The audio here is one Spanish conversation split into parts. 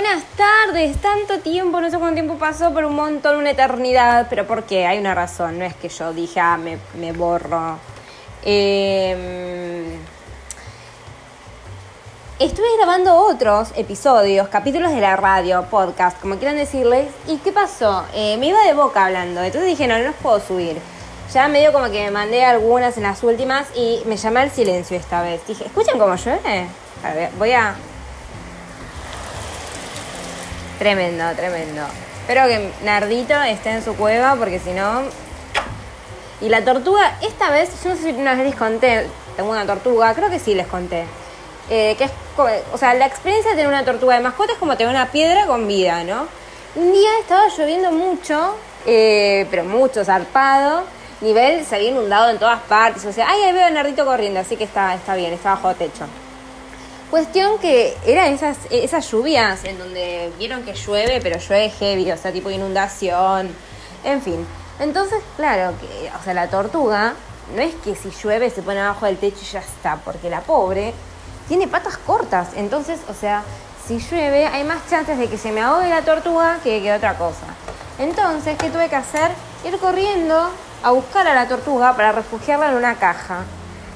Buenas tardes, tanto tiempo, no sé cuánto tiempo pasó, pero un montón, una eternidad. Pero ¿por qué? Hay una razón, no es que yo dije, ah, me, borro. Eh, estuve grabando otros episodios, capítulos de la radio, podcast, como quieran decirles. ¿Y qué pasó? Eh, me iba de boca hablando, entonces dije, no, no los puedo subir. Ya medio como que me mandé algunas en las últimas y me llamé al silencio esta vez. Dije, ¿escuchan cómo llueve? A ver, voy a... Tremendo, tremendo. Espero que Nardito esté en su cueva porque si no... Y la tortuga, esta vez, yo no sé si una vez les conté, tengo una tortuga, creo que sí les conté. Eh, que es, o sea, la experiencia de tener una tortuga de mascota es como tener una piedra con vida, ¿no? Un día estaba lloviendo mucho, eh, pero mucho, zarpado. Nivel se había inundado en todas partes. O sea, ay, ahí veo a Nardito corriendo, así que está, está bien, está bajo techo. Cuestión que eran esas, esas lluvias en donde vieron que llueve, pero llueve heavy, o sea, tipo inundación, en fin. Entonces, claro, que, o sea, la tortuga no es que si llueve se pone abajo del techo y ya está, porque la pobre tiene patas cortas. Entonces, o sea, si llueve hay más chances de que se me ahogue la tortuga que que otra cosa. Entonces, ¿qué tuve que hacer? Ir corriendo a buscar a la tortuga para refugiarla en una caja.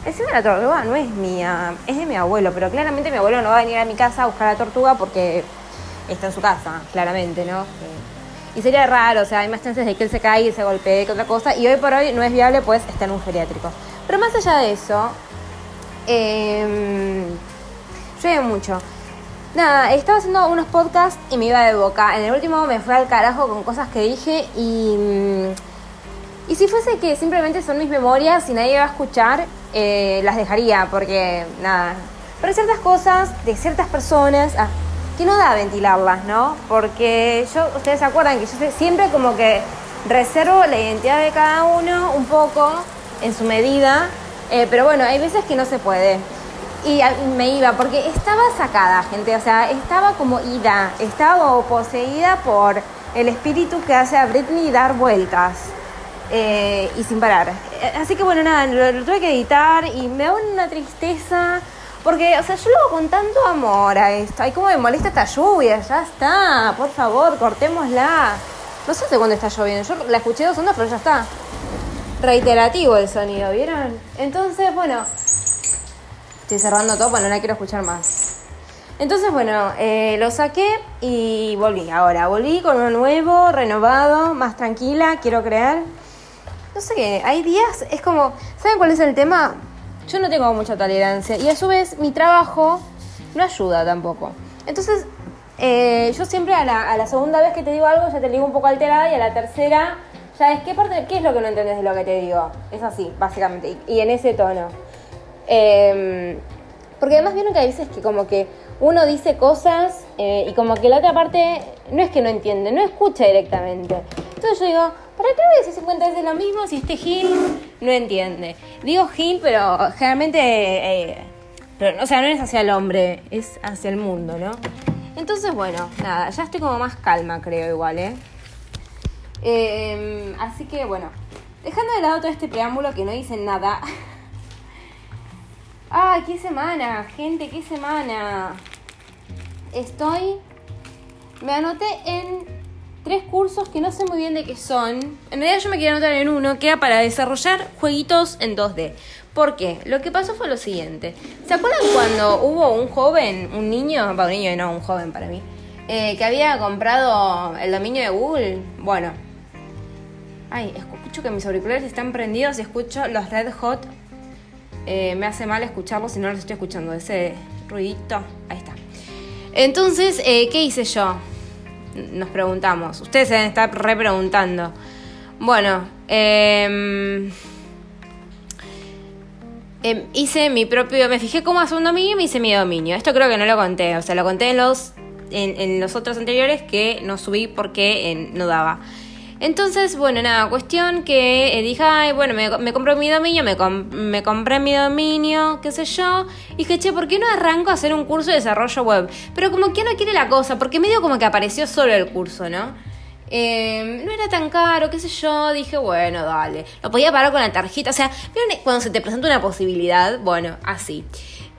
Encima la tortuga no es mía, es de mi abuelo, pero claramente mi abuelo no va a venir a mi casa a buscar la tortuga porque está en su casa, claramente, ¿no? Eh, y sería raro, o sea, hay más chances de que él se caiga y se golpee que otra cosa, y hoy por hoy no es viable, pues está en un geriátrico. Pero más allá de eso, eh, llueve mucho. Nada, estaba haciendo unos podcasts y me iba de boca. En el último me fue al carajo con cosas que dije y... Mm, y si fuese que simplemente son mis memorias y nadie va a escuchar, eh, las dejaría, porque nada. Pero hay ciertas cosas de ciertas personas ah, que no da ventilarlas, ¿no? Porque yo, ustedes se acuerdan que yo siempre como que reservo la identidad de cada uno un poco en su medida, eh, pero bueno, hay veces que no se puede. Y me iba, porque estaba sacada, gente, o sea, estaba como ida, estaba poseída por el espíritu que hace a Britney dar vueltas. Eh, y sin parar. Eh, así que bueno, nada, lo, tuve que editar y me da una tristeza. Porque, o sea, yo lo hago con tanto amor a esto. Ay, cómo me molesta esta lluvia, ya está. Por favor, cortémosla. No sé de cuándo está lloviendo. Yo la escuché dos ondas, pero ya está. Reiterativo el sonido, ¿vieron? Entonces, bueno. Estoy cerrando todo, bueno, no la quiero escuchar más. Entonces, bueno, eh, lo saqué y volví. Ahora, volví con uno nuevo, renovado, más tranquila, quiero creer no sé hay días, es como, ¿saben cuál es el tema? Yo no tengo mucha tolerancia y a su vez mi trabajo no ayuda tampoco. Entonces, eh, yo siempre a la, a la, segunda vez que te digo algo ya te digo un poco alterada y a la tercera ya es qué parte, qué es lo que no entendés de lo que te digo. Es así, básicamente, y, en ese tono. Em, porque además vieron que hay veces que como que uno dice cosas eh, y como que la otra parte no es que no entiende, no escucha directamente. Entonces yo digo, ¿para qué voy a decir 50 veces lo mismo si este Gil no entiende? Digo Gil, pero generalmente, eh, pero, o sea, no es hacia el hombre, es hacia el mundo, ¿no? Entonces, bueno, nada, ya estoy como más calma, creo, igual, ¿eh? eh así que, bueno, dejando de lado todo este preámbulo que no dicen nada. ¡Ay, qué semana, gente, qué semana! Estoy... Me anoté en tres cursos que no sé muy bien de qué son. En realidad yo me quería anotar en uno que era para desarrollar jueguitos en 2D. ¿Por qué? Lo que pasó fue lo siguiente. ¿Se acuerdan cuando hubo un joven, un niño, para un niño no, un joven para mí, eh, que había comprado el dominio de Google? Bueno. Ay, escucho que mis auriculares están prendidos y escucho los Red Hot. Eh, me hace mal escucharlos si no los estoy escuchando. Ese ruidito. Ahí está. Entonces, eh, ¿qué hice yo? Nos preguntamos. Ustedes se deben estar repreguntando. Bueno, em, hice mi propio. Me fijé cómo hacer un dominio y me hice mi dominio. Esto creo que no lo conté. O sea, lo conté en los, en, los otros anteriores que no subí porque no daba. Entonces, bueno, nada, cuestión que eh, dije, ay, bueno, me, compré mi dominio, me, compré mi dominio, qué sé yo. Y dije, che, ¿por qué no arranco a hacer un curso de desarrollo web? Pero como que no quiere la cosa, porque medio como que apareció solo el curso, ¿no? Em, no era tan caro, qué sé yo, dije, bueno, dale. Lo podía pagar con la tarjeta, o sea, cuando se te presenta una posibilidad? Bueno, así.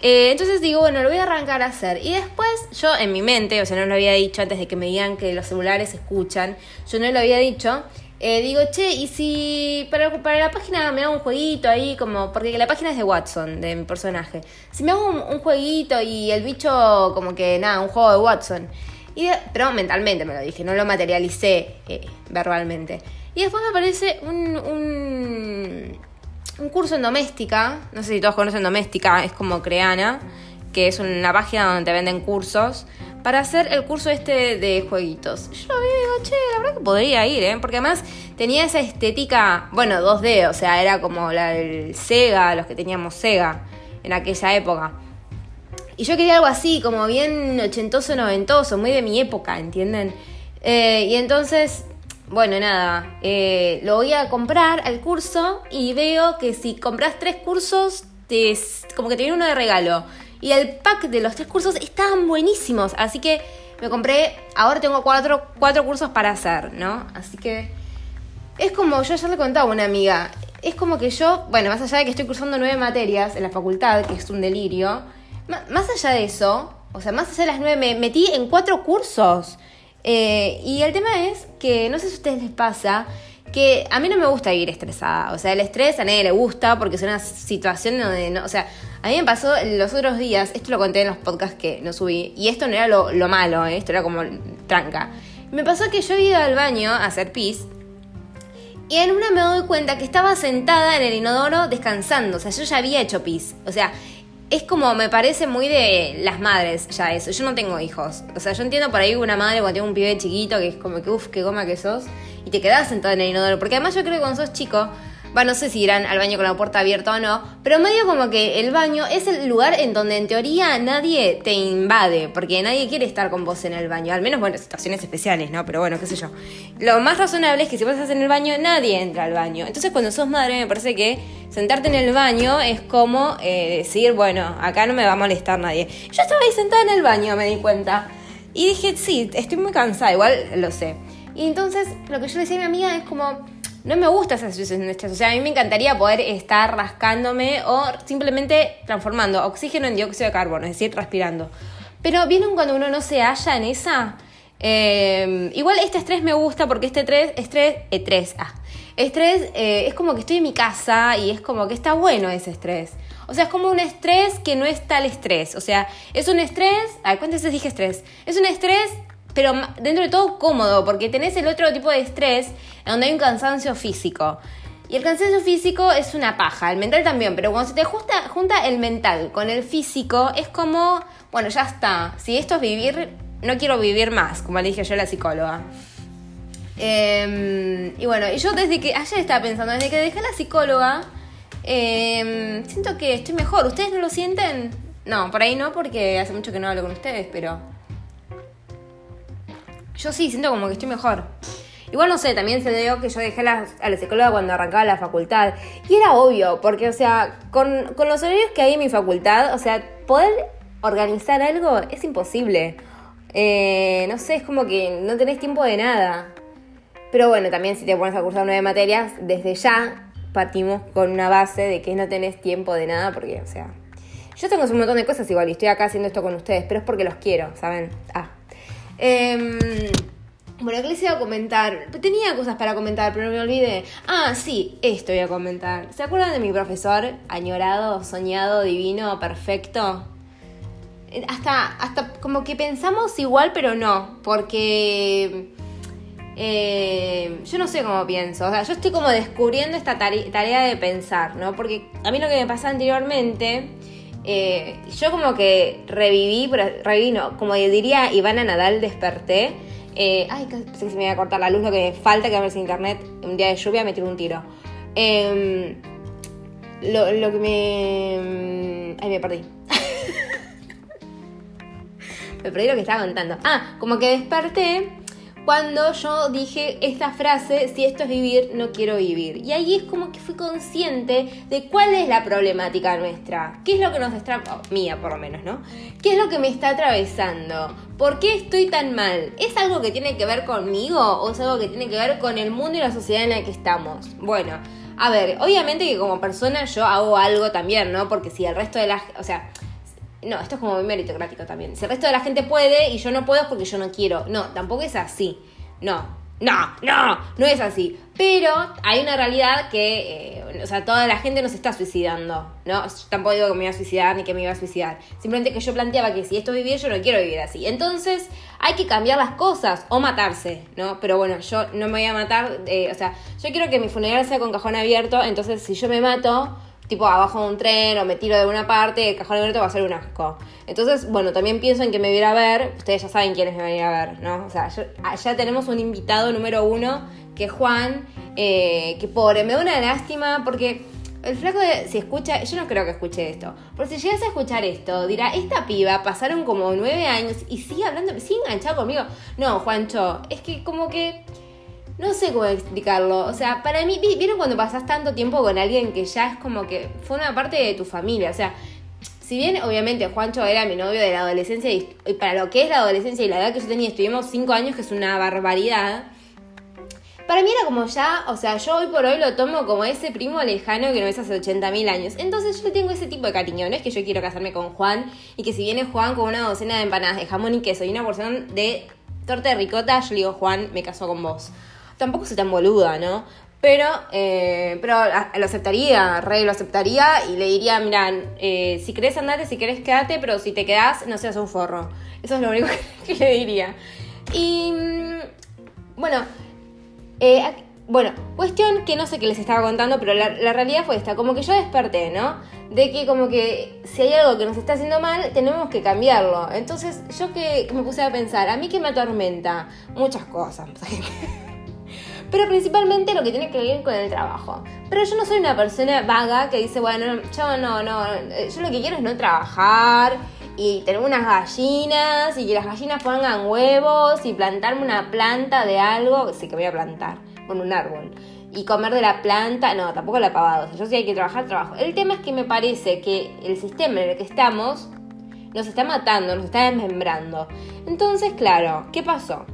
Eh, entonces digo, bueno, lo voy a arrancar a hacer. Y después yo en mi mente, o sea, no lo había dicho antes de que me digan que los celulares escuchan, yo no lo había dicho. Eh, digo, che, y si para, para la página me hago un jueguito ahí, como, porque la página es de Watson, de mi personaje. Si me hago un, jueguito y el bicho, como que nada, un juego de Watson. Pero mentalmente me lo dije, no lo materialicé eh, verbalmente. Y después me aparece un, un un curso en doméstica, no sé si todos conocen doméstica, es como Creana, que es una página donde te venden cursos, para hacer el curso este de jueguitos. Yo lo vi y digo, che, la verdad que podría ir, ¿eh? Porque además tenía esa estética, bueno, 2D, o sea, era como la del Sega, los que teníamos Sega en aquella época. Y yo quería algo así, como bien ochentoso, noventoso, muy de mi época, ¿entienden? Eh, y entonces bueno, nada, eh, lo voy a comprar al curso y veo que si compras tres cursos, te, como que te viene uno de regalo. Y el pack de los tres cursos estaban buenísimos, así que me compré, ahora tengo cuatro, cuatro cursos para hacer, ¿no? Así que es como, yo ya le contaba a una amiga, es como que yo, bueno, más allá de que estoy cursando nueve materias en la facultad, que es un delirio, más allá de eso, o sea, más allá de las nueve, me metí en cuatro cursos. Eh, y el tema es que, no sé si a ustedes les pasa, que a mí no me gusta ir estresada. O sea, el estrés a nadie le gusta porque es una situación donde no. O sea, a mí me pasó los otros días, esto lo conté en los podcasts que no subí, y esto no era lo, malo, ¿eh? esto era como tranca. Me pasó que yo iba al baño a hacer pis. Y en una me doy cuenta que estaba sentada en el inodoro descansando. O sea, yo ya había hecho pis. O sea, es como, me parece muy de las madres ya eso. Yo no tengo hijos. O sea, yo entiendo por ahí una madre cuando tiene un pibe chiquito que es como que, uff, qué goma que sos. Y te quedás sentado en el inodoro. Porque además yo creo que cuando sos chico, va, no sé si irán al baño con la puerta abierta o no, pero medio como que el baño es el lugar en donde en teoría nadie te invade, porque nadie quiere estar con vos en el baño, al menos, bueno, situaciones especiales, ¿no? Pero bueno, qué sé yo. Lo más razonable es que si vos estás en el baño, nadie entra al baño. Entonces cuando sos madre me parece que sentarte en el baño es como eh, decir, bueno, acá no me va a molestar nadie. Yo estaba ahí sentada en el baño, me di cuenta. Y dije, sí, estoy muy cansada, igual lo sé. Y entonces lo que yo decía a mi amiga es como, no me gusta esa situación de estrés. O sea, a mí me encantaría poder estar rascándome o simplemente transformando oxígeno en dióxido de carbono, es decir, respirando. Pero ¿vieron cuando uno no se halla en esa? Eh, igual este estrés me gusta porque este estrés, estrés, estrés, ah, estrés eh, es como que estoy en mi casa y es como que está bueno ese estrés. O sea, es como un estrés que no es tal estrés. O sea, es un estrés, ay, ¿cuántas veces dije estrés? Es un estrés pero dentro de todo cómodo, porque tenés el otro tipo de estrés, donde hay un cansancio físico. Y el cansancio físico es una paja, el mental también, pero cuando se te junta, el mental con el físico, es como, bueno, ya está, si esto es vivir, no quiero vivir más, como le dije yo a la psicóloga. Em, y bueno, y yo desde que, ayer estaba pensando, desde que dejé la psicóloga, em, siento que estoy mejor. ¿Ustedes no lo sienten? No, por ahí no, porque hace mucho que no hablo con ustedes, pero yo sí, siento como que estoy mejor. Igual no sé, también se dio que yo dejé a la psicóloga cuando arrancaba la facultad. Y era obvio, porque, o sea, con, con los horarios que hay en mi facultad, o sea, poder organizar algo es imposible. Eh, no sé, es como que no tenés tiempo de nada. Pero bueno, también si te pones a cursar nueve materias, desde ya partimos con una base de que no tenés tiempo de nada, porque, o sea, yo tengo un montón de cosas igual y estoy acá haciendo esto con ustedes, pero es porque los quiero, ¿saben? Ah. Em, bueno, ¿qué les iba a comentar? Tenía cosas para comentar, pero me olvidé. Ah, sí, esto voy a comentar. ¿Se acuerdan de mi profesor añorado, soñado, divino, perfecto? Eh, hasta, hasta como que pensamos igual, pero no, porque eh, yo no sé cómo pienso. O sea, yo estoy como descubriendo esta tarea de pensar, ¿no? Porque a mí lo que me pasaba anteriormente eh, yo como que reviví, reviví no, como diría Ivana Nadal, desperté. Eh, ay, sé si me voy a cortar la luz, lo que me falta que sin internet, un día de lluvia me tiro un tiro. Em, lo, lo, que me... Ay, me perdí. me perdí lo que estaba contando. Ah, como que desperté cuando yo dije esta frase, si esto es vivir, no quiero vivir. Y ahí es como que fui consciente de cuál es la problemática nuestra, qué es lo que nos está, mía por lo menos, ¿no? ¿Qué es lo que me está atravesando? ¿Por qué estoy tan mal? ¿Es algo que tiene que ver conmigo o es algo que tiene que ver con el mundo y la sociedad en la que estamos? Bueno, a ver, obviamente que como persona yo hago algo también, ¿no? Porque si el resto de las, o sea, no, esto es como muy meritocrático también. Si el resto de la gente puede y yo no puedo es porque yo no quiero. No, tampoco es así. No, no, no, no es así. Pero hay una realidad que, eh, o sea, toda la gente no se está suicidando, ¿no? Yo tampoco digo que me iba a suicidar ni que me iba a suicidar. Simplemente que yo planteaba que si esto vivía, yo no quiero vivir así. Entonces, hay que cambiar las cosas o matarse, ¿no? Pero bueno, yo no me voy a matar, eh, o sea, yo quiero que mi funeral sea con cajón abierto, entonces si yo me mato, tipo abajo de un tren o me tiro de una parte, el cajón abierto va a ser un asco. Entonces, bueno, también pienso en que me viera a ver, ustedes ya saben quiénes me van a ir a ver, ¿no? O sea, ya tenemos un invitado número uno, que es Juan, eh, que pobre, me da una lástima porque el flaco de, si escucha, yo no creo que escuche esto, pero si llegas a escuchar esto, dirá, esta piba pasaron como nueve años y sigue hablando, sigue enganchado conmigo. No, Juancho, es que como que no sé cómo explicarlo. O sea, para mí, ¿vieron cuando pasás tanto tiempo con alguien que ya es como que una parte de tu familia? O sea, si bien obviamente Juancho era mi novio de la adolescencia y, para lo que es la adolescencia y la edad que yo tenía, estuvimos cinco años, que es una barbaridad. Para mí era como ya, o sea, yo hoy por hoy lo tomo como ese primo lejano que no es hace 80.000 años. Entonces yo tengo ese tipo de cariño, no es que yo quiero casarme con Juan y que si viene Juan con una docena de empanadas de jamón y queso y una porción de torta de ricota, yo le digo, Juan, me caso con vos tampoco soy tan boluda, ¿no? Pero, eh, pero lo aceptaría, Rey lo aceptaría y le diría, mira, eh, si querés andate, si querés quedate, pero si te quedás, no seas un forro. Eso es lo único que, le diría. Y mm, bueno, eh, bueno, cuestión que no sé qué les estaba contando, pero la, la, realidad fue esta, como que yo desperté, ¿no? De que como que si hay algo que nos está haciendo mal, tenemos que cambiarlo. Entonces yo que, me puse a pensar, a mí que me atormenta muchas cosas. pero principalmente lo que tiene que ver con el trabajo. Pero yo no soy una persona vaga que dice, bueno, yo no, no, yo lo que quiero es no trabajar y tener unas gallinas y que las gallinas pongan huevos y plantarme una planta de algo, sí que voy a plantar, con un árbol. Y comer de la planta, no, tampoco la pavado. yo sí hay que trabajar, trabajo. El tema es que me parece que el sistema en el que estamos nos está matando, nos está desmembrando. Entonces, claro, ¿qué pasó?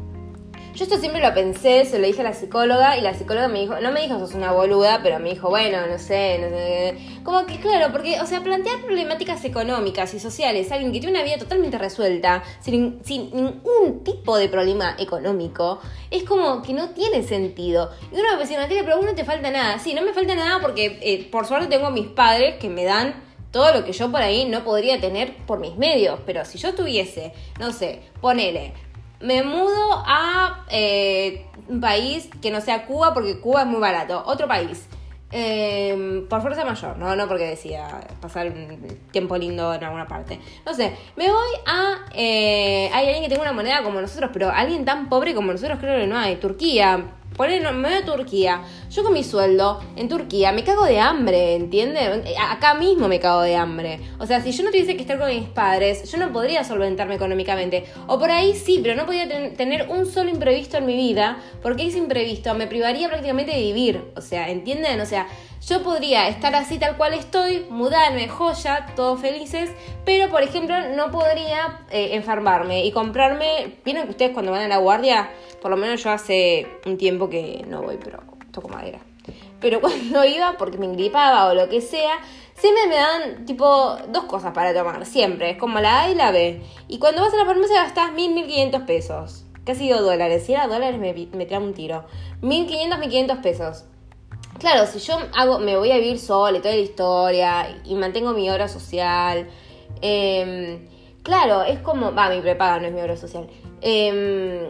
Yo esto siempre lo pensé, se lo dije a la psicóloga y la psicóloga me dijo, no me dijo sos una boluda, pero me dijo, bueno, no sé, no sé. Como que claro, porque, o sea, plantear problemáticas económicas y sociales, alguien que tiene una vida totalmente resuelta, sin, ningún tipo de problema económico, es como que no tiene sentido. Y uno me decía, Natalia, pero a vos no te falta nada. Sí, no me falta nada porque eh, por suerte tengo mis padres que me dan todo lo que yo por ahí no podría tener por mis medios. Pero si yo tuviese, no sé, ponele me mudo a eh, un país que no sea Cuba porque Cuba es muy barato. Otro país. Em, por fuerza mayor, ¿no? No porque decía pasar un tiempo lindo en alguna parte. No sé, me voy a... Eh, hay alguien que tenga una moneda como nosotros, pero alguien tan pobre como nosotros creo que no hay. Turquía, Poner, me voy a Turquía. Yo con mi sueldo en Turquía me cago de hambre, ¿entiendes? Acá mismo me cago de hambre. O sea, si yo no tuviese que estar con mis padres, yo no podría solventarme económicamente. O por ahí sí, pero no podría tener un solo imprevisto en mi vida, porque ese imprevisto me privaría prácticamente de vivir. O sea, ¿entienden? O sea, yo podría estar así tal cual estoy, mudarme, joya, todos felices, pero por ejemplo no podría eh, enfermarme y comprarme. ¿Vieron que ustedes cuando van a la guardia? Por lo menos yo hace un tiempo que no voy, pero toco madera. Pero cuando iba, porque me gripaba o lo que sea, siempre me dan tipo dos cosas para tomar, siempre. Es como la A y la B. Y cuando vas a la farmacia gastas mil, mil quinientos pesos. Casi dos dólares. Si era dólares me, me un tiro. Mil quinientos, mil quinientos pesos. Claro, si yo hago, me voy a vivir sola y toda la historia y mantengo mi obra social, em, claro, es como, va, mi prepaga no es mi obra social, eh,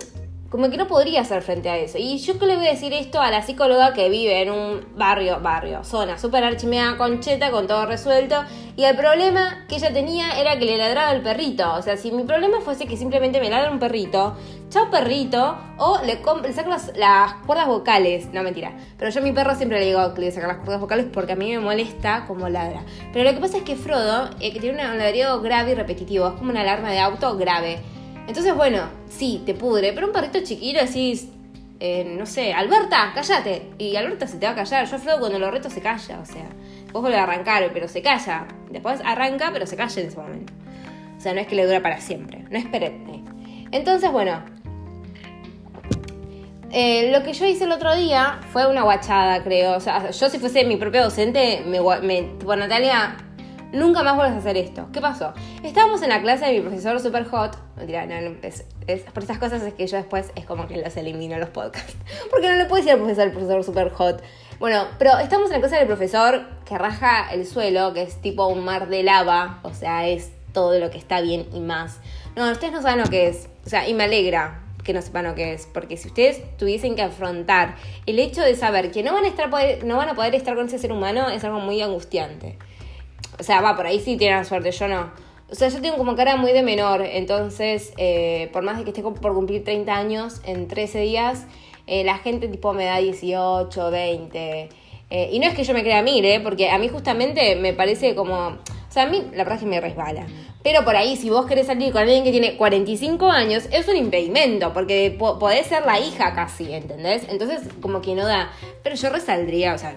como que no podría hacer frente a eso. Y yo que le voy a decir esto a la psicóloga que vive en un barrio, barrio, zona súper archimeada, concheta, con todo resuelto. Y el problema que ella tenía era que le ladraba el perrito. O sea, si mi problema fuese que simplemente me ladra un perrito, chao perrito, o le, le saco las, cuerdas vocales. No, mentira. Pero yo a mi perro siempre le digo que le saco las cuerdas vocales porque a mí me molesta como ladra. Pero lo que pasa es que Frodo, eh, tiene un ladrido grave y repetitivo, es como una alarma de auto grave. Entonces, bueno, sí, te pudre, pero un perrito chiquito decís, eh, no sé, Alberta, cállate. Y Alberta se te va a callar. Yo Frodo cuando lo reto se calla, o sea, vos vuelve a arrancar, pero se calla. Después arranca, pero se calla en ese momento. O sea, no es que le dura para siempre, no es. Entonces, bueno, eh, lo que yo hice el otro día fue una guachada, creo. O sea, yo si fuese mi propio docente, me, me tipo, Natalia, nunca más vuelvas a hacer esto. ¿Qué pasó? Estábamos en la clase de mi profesor super hot. Mentira, no, no, es, por estas cosas es que yo después es como que los elimino los podcasts. Porque no le puedo decir al profesor, el profesor super hot. Bueno, pero estamos en la clase del profesor que raja el suelo, que es tipo un mar de lava. O sea, es todo lo que está bien y más. No, ustedes no saben lo que es. O sea, y me alegra que no sepan lo que es, porque si ustedes tuviesen que afrontar el hecho de saber que no van a estar no van a poder estar con ese ser humano es algo muy angustiante. O sea, va, por ahí sí tienen suerte, yo no. O sea, yo tengo como cara muy de menor, entonces, eh, por más de que esté por cumplir 30 años en 13 días, eh, la gente tipo me da 18, 20. Eh, y no es que yo me crea mil, ¿eh? Porque a mí justamente me parece como... O sea, a mí la verdad es que me resbala. Pero por ahí, si vos querés salir con alguien que tiene 45 años, es un impedimento, porque podés ser la hija casi, ¿entendés? Entonces, como que no da. Pero yo resaldría, o sea,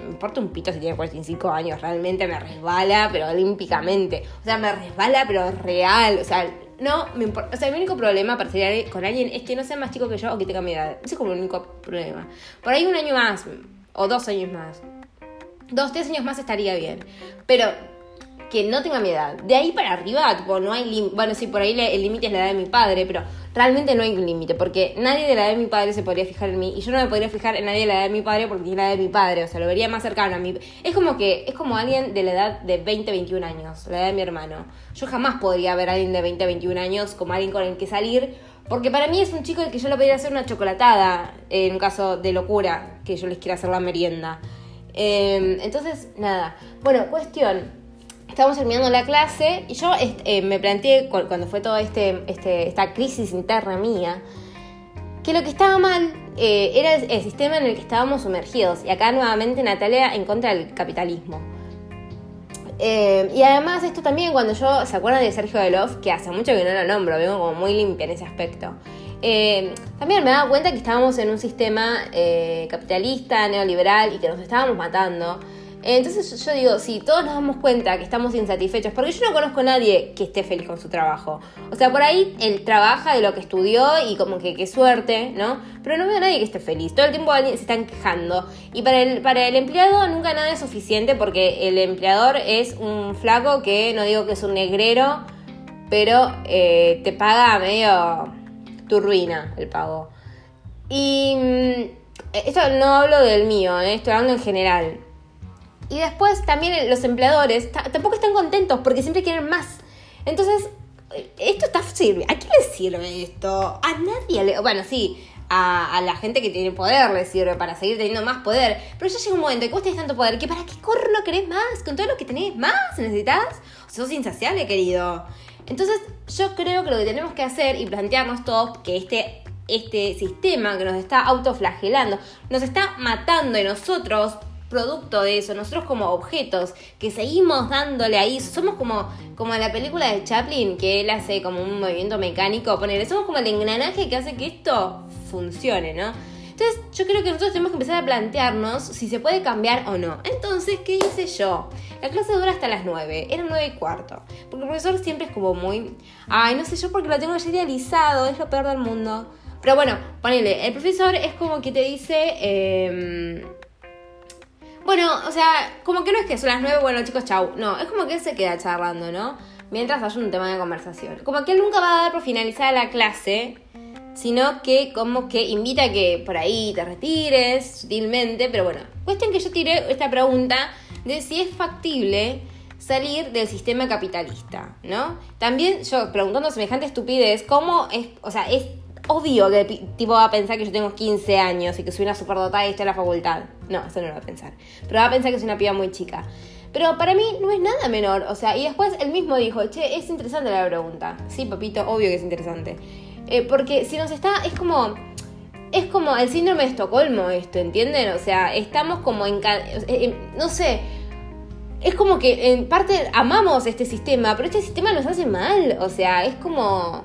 me importa un pito si tiene 45 años, realmente me resbala, pero olímpicamente. O sea, me resbala, pero real. O sea, no me importa. O sea, mi único problema para salir con alguien es que no sea más chico que yo o que tenga mi edad. Ese es como el único problema. Por ahí un año más, o dos años más. Dos, tres años más estaría bien. Pero que no tenga mi edad. De ahí para arriba, tipo, no hay límite. Bueno, sí, por ahí el límite es la edad de mi padre, pero realmente no hay un límite, porque nadie de la edad de mi padre se podría fijar en mí, y yo no me podría fijar en nadie de la edad de mi padre porque tiene la edad de mi padre, o sea, lo vería más cercano a mí. Es como que, es como alguien de la edad de 20, 21 años, la edad de mi hermano. Yo jamás podría ver a alguien de 20, 21 años como alguien con el que salir, porque para mí es un chico el que yo le podría hacer una chocolatada, en un caso de locura, que yo les quiera hacer la merienda. Em, entonces, nada. Bueno, cuestión estábamos terminando la clase y yo eh, me planteé cuando fue toda este, este, esta crisis interna mía que lo que estaba mal eh, era el, sistema en el que estábamos sumergidos. Y acá nuevamente Natalia en contra del capitalismo. Eh, y además esto también cuando yo, ¿se acuerdan de Sergio Delof? Que hace mucho que no lo nombro, vengo como muy limpia en ese aspecto. también me daba cuenta que estábamos en un sistema capitalista, neoliberal y que nos estábamos matando. Entonces yo digo, si todos nos damos cuenta que estamos insatisfechos, porque yo no conozco a nadie que esté feliz con su trabajo. O sea, por ahí él trabaja de lo que estudió y como que qué suerte, ¿no? Pero no veo a nadie que esté feliz. Todo el tiempo se están quejando. Y para el, para el empleado nunca nada es suficiente porque el empleador es un flaco que no digo que es un negrero, pero eh, te paga medio tu ruina el pago. Y mm, esto no hablo del mío, ¿eh? estoy hablando en general. Y después también los empleadores tampoco están contentos porque siempre quieren más. Entonces, esto está sirve. ¿A quién le sirve esto? A nadie le. Bueno, sí, a, la gente que tiene poder le sirve para seguir teniendo más poder. Pero ya llega un momento que vos tenés tanto poder que para qué corno querés más. Con todo lo que tenés más, necesitas. O sos insaciable, querido. Entonces, yo creo que lo que tenemos que hacer y plantearnos todos que este este sistema que nos está autoflagelando, nos está matando y nosotros producto de eso, nosotros como objetos que seguimos dándole ahí, somos como, como la película de Chaplin, que él hace como un movimiento mecánico, ponerle, somos como el engranaje que hace que esto funcione, ¿no? Entonces yo creo que nosotros tenemos que empezar a plantearnos si se puede cambiar o no. Entonces, ¿qué hice yo? La clase dura hasta las 9, era 9 y cuarto. Porque el profesor siempre es como muy... Ay, no sé yo porque lo tengo ya idealizado, es lo peor del mundo. Pero bueno, ponele, el profesor es como que te dice... Eh, bueno, o sea, como que no es que son las nueve, bueno chicos, chau. No, es como que él se queda charlando, ¿no? Mientras haya un tema de conversación. Como que él nunca va a dar por finalizada la clase, sino que como que invita a que por ahí te retires sutilmente. Pero bueno, cuestión que yo tiré esta pregunta de si es factible salir del sistema capitalista, ¿no? También yo preguntando semejante estupidez, ¿cómo es, o sea, es obvio que tipo va a pensar que yo tengo 15 años y que soy una superdotada y estoy en la facultad. No, eso no lo va a pensar. Pero va a pensar que soy una piba muy chica. Pero para mí no es nada menor. O sea, y después él mismo dijo, che, es interesante la pregunta. Sí, papito, obvio que es interesante. Eh, porque si nos está, es como... Es como el síndrome de Estocolmo esto, ¿entienden? O sea, estamos como en... Eh, no sé, es como que en parte amamos este sistema, pero este sistema nos hace mal. O sea, es como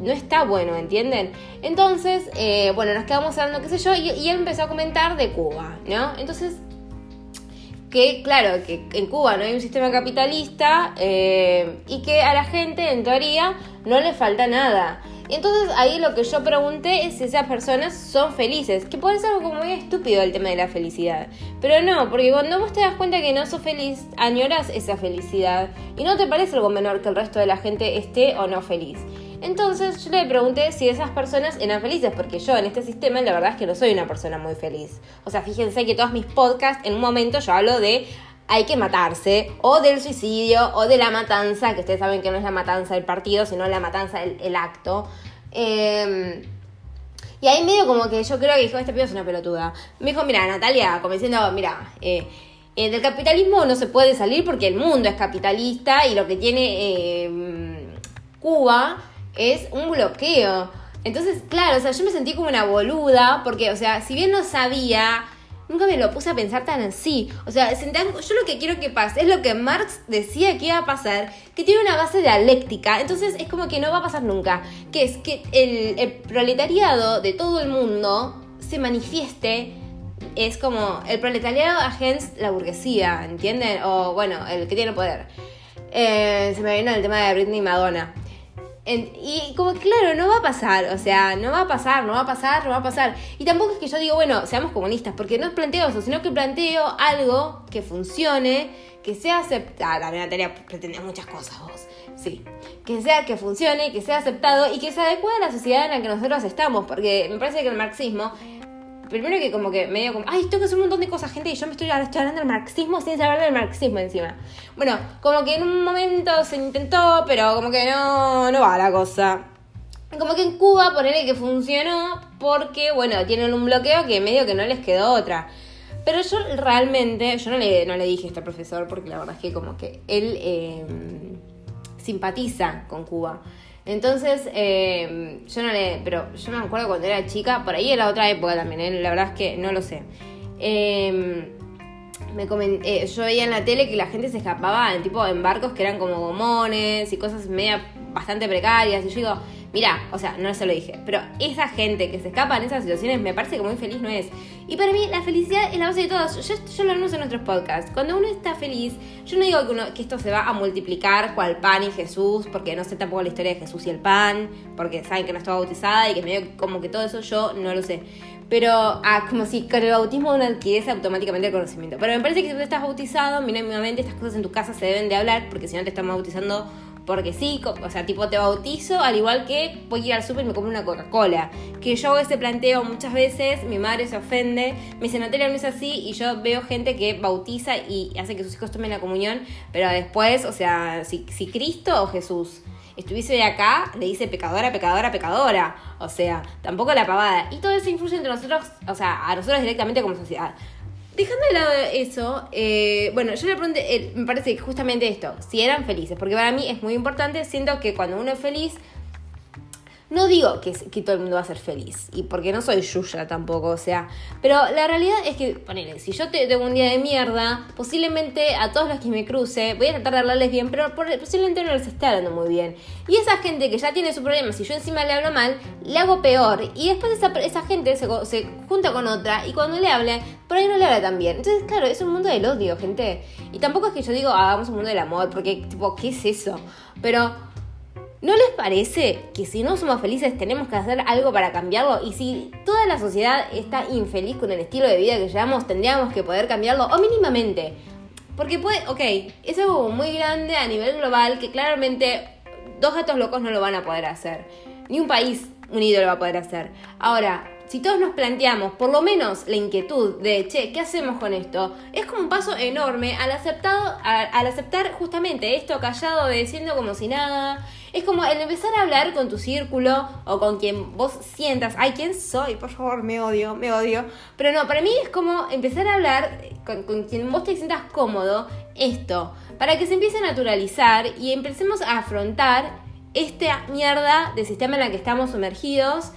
no está bueno, ¿entienden? Entonces, eh, bueno, nos quedamos hablando, qué sé yo, y, él empezó a comentar de Cuba, ¿no? Entonces, que claro, que en Cuba no hay un sistema capitalista eh, y que a la gente en teoría no le falta nada. Entonces ahí lo que yo pregunté es si esas personas son felices, que puede ser algo muy estúpido el tema de la felicidad. Pero no, porque cuando vos te das cuenta que no sos feliz, añoras esa felicidad y no te parece algo menor que el resto de la gente esté o no feliz. Entonces yo le pregunté si esas personas eran felices, porque yo en este sistema la verdad es que no soy una persona muy feliz. O sea, fíjense que todos mis podcasts en un momento yo hablo de hay que matarse, o del suicidio, o de la matanza, que ustedes saben que no es la matanza del partido, sino la matanza del el acto. Em, y ahí medio como que yo creo que dijo, este pibe es una pelotuda. Me dijo, mira, Natalia, como diciendo, mira, eh, eh, del capitalismo no se puede salir porque el mundo es capitalista y lo que tiene em, Cuba es un bloqueo. Entonces, claro, o sea, yo me sentí como una boluda porque, o sea, si bien no sabía nunca me lo puse a pensar tan así. O sea, yo lo que quiero que pase es lo que Marx decía que iba a pasar, que tiene una base dialéctica, entonces es como que no va a pasar nunca, que es que el, proletariado de todo el mundo se manifieste es como el proletariado agens la burguesía, ¿entienden? O bueno, el que tiene poder. Eh, se me vino el tema de Britney Madonna y como que claro, no va a pasar, o sea, no va a pasar, no va a pasar, no va a pasar. Y tampoco es que yo digo, bueno, seamos comunistas, porque no planteo eso, sino que planteo algo que funcione, que sea aceptado. La Natalia pretende muchas cosas vos, sí. Que sea, que funcione, que sea aceptado y que se adecue a la sociedad en la que nosotros estamos, porque me parece que el marxismo primero que como que medio como, ay, tengo que hacer un montón de cosas, gente, y yo me estoy, estoy hablando del marxismo sin saber del marxismo encima. Bueno, como que en un momento se intentó, pero como que no, no va la cosa. Como que en Cuba ponerle que funcionó porque, bueno, tienen un bloqueo que medio que no les quedó otra. Pero yo realmente, yo no le, no le dije a este profesor porque la verdad es que como que él eh, simpatiza con Cuba. Entonces, eh, yo no le. Pero yo me acuerdo cuando era chica, por ahí era otra época también, ¿eh? la verdad es que no lo sé. Eh, me comenté, yo veía en la tele que la gente se escapaba en tipo en barcos que eran como gomones y cosas media bastante precarias. Y yo digo, Mira, o sea, no se lo dije, pero esa gente que se escapa en esas situaciones me parece que muy feliz no es. Y para mí la felicidad es la base de todo. Yo, yo lo anuncio en nuestros podcasts. Cuando uno está feliz, yo no digo que, uno, que esto se va a multiplicar cual pan y Jesús, porque no sé tampoco la historia de Jesús y el pan, porque saben que no estaba bautizada y que medio como que todo eso yo no lo sé. Pero ah, como si con el bautismo uno adquiriese automáticamente el conocimiento. Pero me parece que si tú estás bautizado, mínimamente estas cosas en tu casa se deben de hablar, porque si no te están bautizando porque sí, o sea, tipo te bautizo, al igual que voy a ir al súper y me compro una Coca-Cola. Que yo hago ese planteo muchas veces, mi madre se ofende, me dice, Natalia, no es así, y yo veo gente que bautiza y hace que sus hijos tomen la comunión, pero después, o sea, si, si Cristo o Jesús estuviese acá, le dice pecadora, pecadora, pecadora. O sea, tampoco la pavada. Y todo eso influye entre nosotros, o sea, a nosotros directamente como sociedad. Dejando de lado eso, eh, bueno, yo le pregunté, eh, me parece que justamente esto, si eran felices, porque para mí es muy importante, siento que cuando uno es feliz, no digo que, que, todo el mundo va a ser feliz, y porque no soy Yuya tampoco, o sea, pero la realidad es que, ponele, si yo te tengo un día de mierda, posiblemente a todos los que me cruce, voy a tratar de hablarles bien, pero posiblemente no les esté hablando muy bien. Y esa gente que ya tiene su problema, si yo encima le hablo mal, le hago peor, y después esa, esa gente se, se junta con otra, y cuando le hable, por ahí no le habla tan bien. Entonces, claro, es un mundo del odio, gente. Y tampoco es que yo digo, hagamos un mundo del amor, porque, tipo, ¿qué es eso? Pero ¿No les parece que si no somos felices tenemos que hacer algo para cambiarlo? Y si toda la sociedad está infeliz con el estilo de vida que llevamos, tendríamos que poder cambiarlo, o mínimamente. Porque puede, ok, es algo muy grande a nivel global que claramente dos gatos locos no lo van a poder hacer. Ni un país unido lo va a poder hacer. Ahora, si todos nos planteamos por lo menos la inquietud de, che, ¿qué hacemos con esto? Es como un paso enorme al, aceptado, al, aceptar justamente esto callado, diciendo como si nada. Es como el empezar a hablar con tu círculo o con quien vos sientas, ay, ¿quién soy? Por favor, me odio, me odio. Pero no, para mí es como empezar a hablar con, con quien vos te sientas cómodo, esto, para que se empiece a naturalizar y empecemos a afrontar esta mierda de sistema en la que estamos sumergidos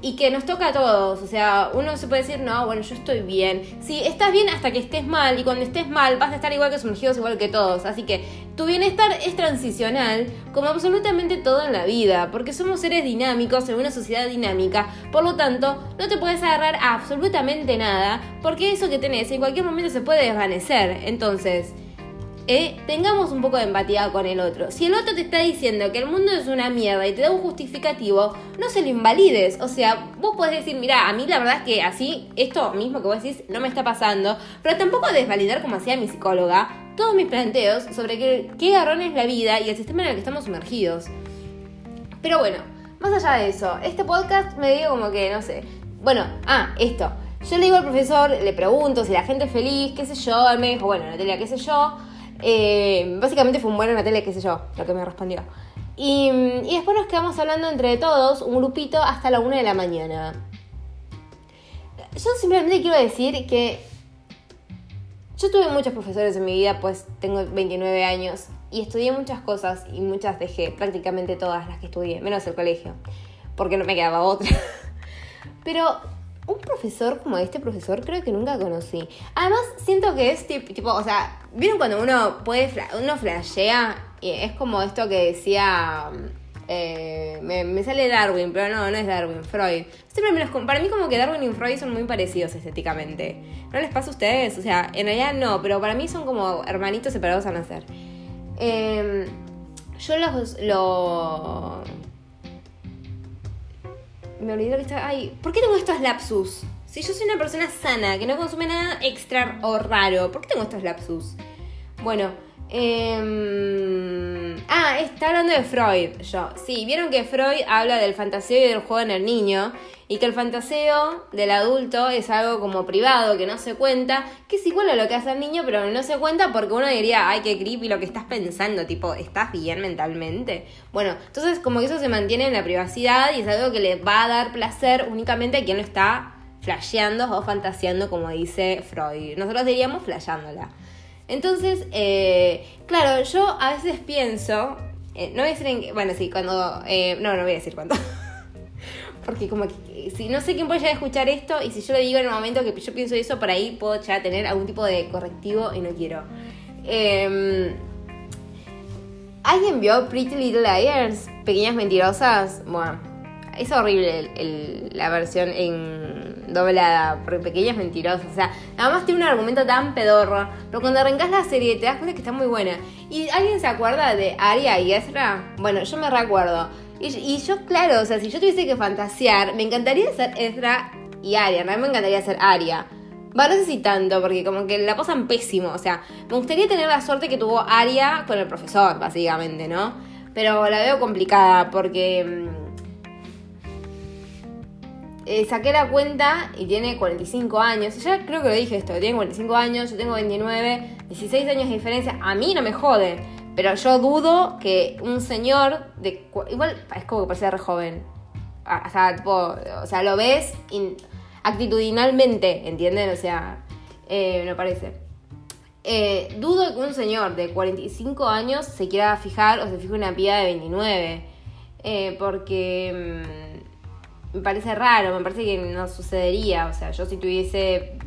y que nos toca a todos. O sea, uno se puede decir, no, bueno, yo estoy bien. Sí, estás bien hasta que estés mal y cuando estés mal vas a estar igual que sumergidos, igual que todos. Así que Tu bienestar es transicional, como absolutamente todo en la vida, porque somos seres dinámicos en una sociedad dinámica, por lo tanto, no te puedes agarrar absolutamente nada, porque eso que tenés en cualquier momento se puede desvanecer. Entonces, eh, tengamos un poco de empatía con el otro. Si el otro te está diciendo que el mundo es una mierda y te da un justificativo, no se lo invalides. O sea, vos podés decir, mira, a mí la verdad es que así, esto mismo que vos decís, no me está pasando, pero tampoco desvalidar como hacía mi psicóloga todos mis planteos sobre qué, qué garrón es la vida y el sistema en el que estamos sumergidos. Pero bueno, más allá de eso, este podcast me digo como que, no sé, bueno, ah, esto. Yo le digo al profesor, le pregunto si la gente es feliz, qué sé yo, él me dijo, bueno, Natalia, qué sé yo. Eh, básicamente fue un bueno en la tele, qué sé yo, lo que me respondió. Y, y, después nos quedamos hablando entre todos, un grupito, hasta la una de la mañana. Yo simplemente quiero decir que yo tuve muchos profesores en mi vida, pues tengo 29 años y estudié muchas cosas y muchas dejé, prácticamente todas las que estudié, menos el colegio, porque no me quedaba otra. Pero un profesor como este profesor creo que nunca conocí. Además, siento que es tipo, o sea, ¿vieron cuando uno puede, uno flashea? Y es como esto que decía, eh, me, sale Darwin, pero no, no es Darwin, Freud. Siempre me los, para mí como que Darwin y Freud son muy parecidos estéticamente. ¿No les pasa a ustedes? O sea, en realidad no, pero para mí son como hermanitos separados a nacer. Em, yo los, lo me olvidé que estaba. Ay, ¿por qué tengo estos lapsus? Si yo soy una persona sana, que no consume nada extra o raro, ¿por qué tengo estos lapsus? Bueno, eh... ah, está hablando de Freud, yo. Sí, vieron que Freud habla del fantaseo y del juego en el niño, y que el fantaseo del adulto es algo como privado, que no se cuenta, que es igual a lo que hace el niño, pero no se cuenta porque uno diría, ay, qué creepy lo que estás pensando, tipo, ¿estás bien mentalmente? Bueno, entonces como que eso se mantiene en la privacidad y es algo que le va a dar placer únicamente a quien lo está flasheando o fantaseando, como dice Freud. Nosotros diríamos flasheándola. Entonces, eh, claro, yo a veces pienso, eh, no voy a decir en bueno, sí, cuando, eh, no, no voy a decir cuándo. porque como que si no sé quién puede llegar a escuchar esto y si yo lo digo en el momento que yo pienso eso, por ahí puedo ya tener algún tipo de correctivo y no quiero. Em, ¿Alguien vio Pretty Little Liars? Pequeñas mentirosas. Bueno, es horrible la versión en doblada, pequeñas mentirosas. O sea, nada más tiene un argumento tan pedorro. Pero cuando arrancas la serie te das cuenta que está muy buena. ¿Y alguien se acuerda de Aria y Ezra? Bueno, yo me recuerdo. Y, yo, claro, o sea, si yo tuviese que fantasear, me encantaría ser Ezra y Aria. mí me encantaría ser Aria. Va, no sé si tanto, porque como que la pasan pésimo. O sea, me gustaría tener la suerte que tuvo Aria con el profesor, básicamente, ¿no? Pero la veo complicada porque. Mm, eh, saqué la cuenta y tiene 45 años. Ya creo que lo dije esto, tiene 45 años, yo tengo 29, 16 años de diferencia. A mí no me jode. Pero yo dudo que un señor de. Igual es como que parece re joven. O sea, o sea lo ves actitudinalmente, ¿entienden? O sea, eh, me parece. Eh, dudo que un señor de 45 años se quiera fijar o se fije una piba de 29. Eh, porque mm, me parece raro, me parece que no sucedería. O sea, yo si tuviese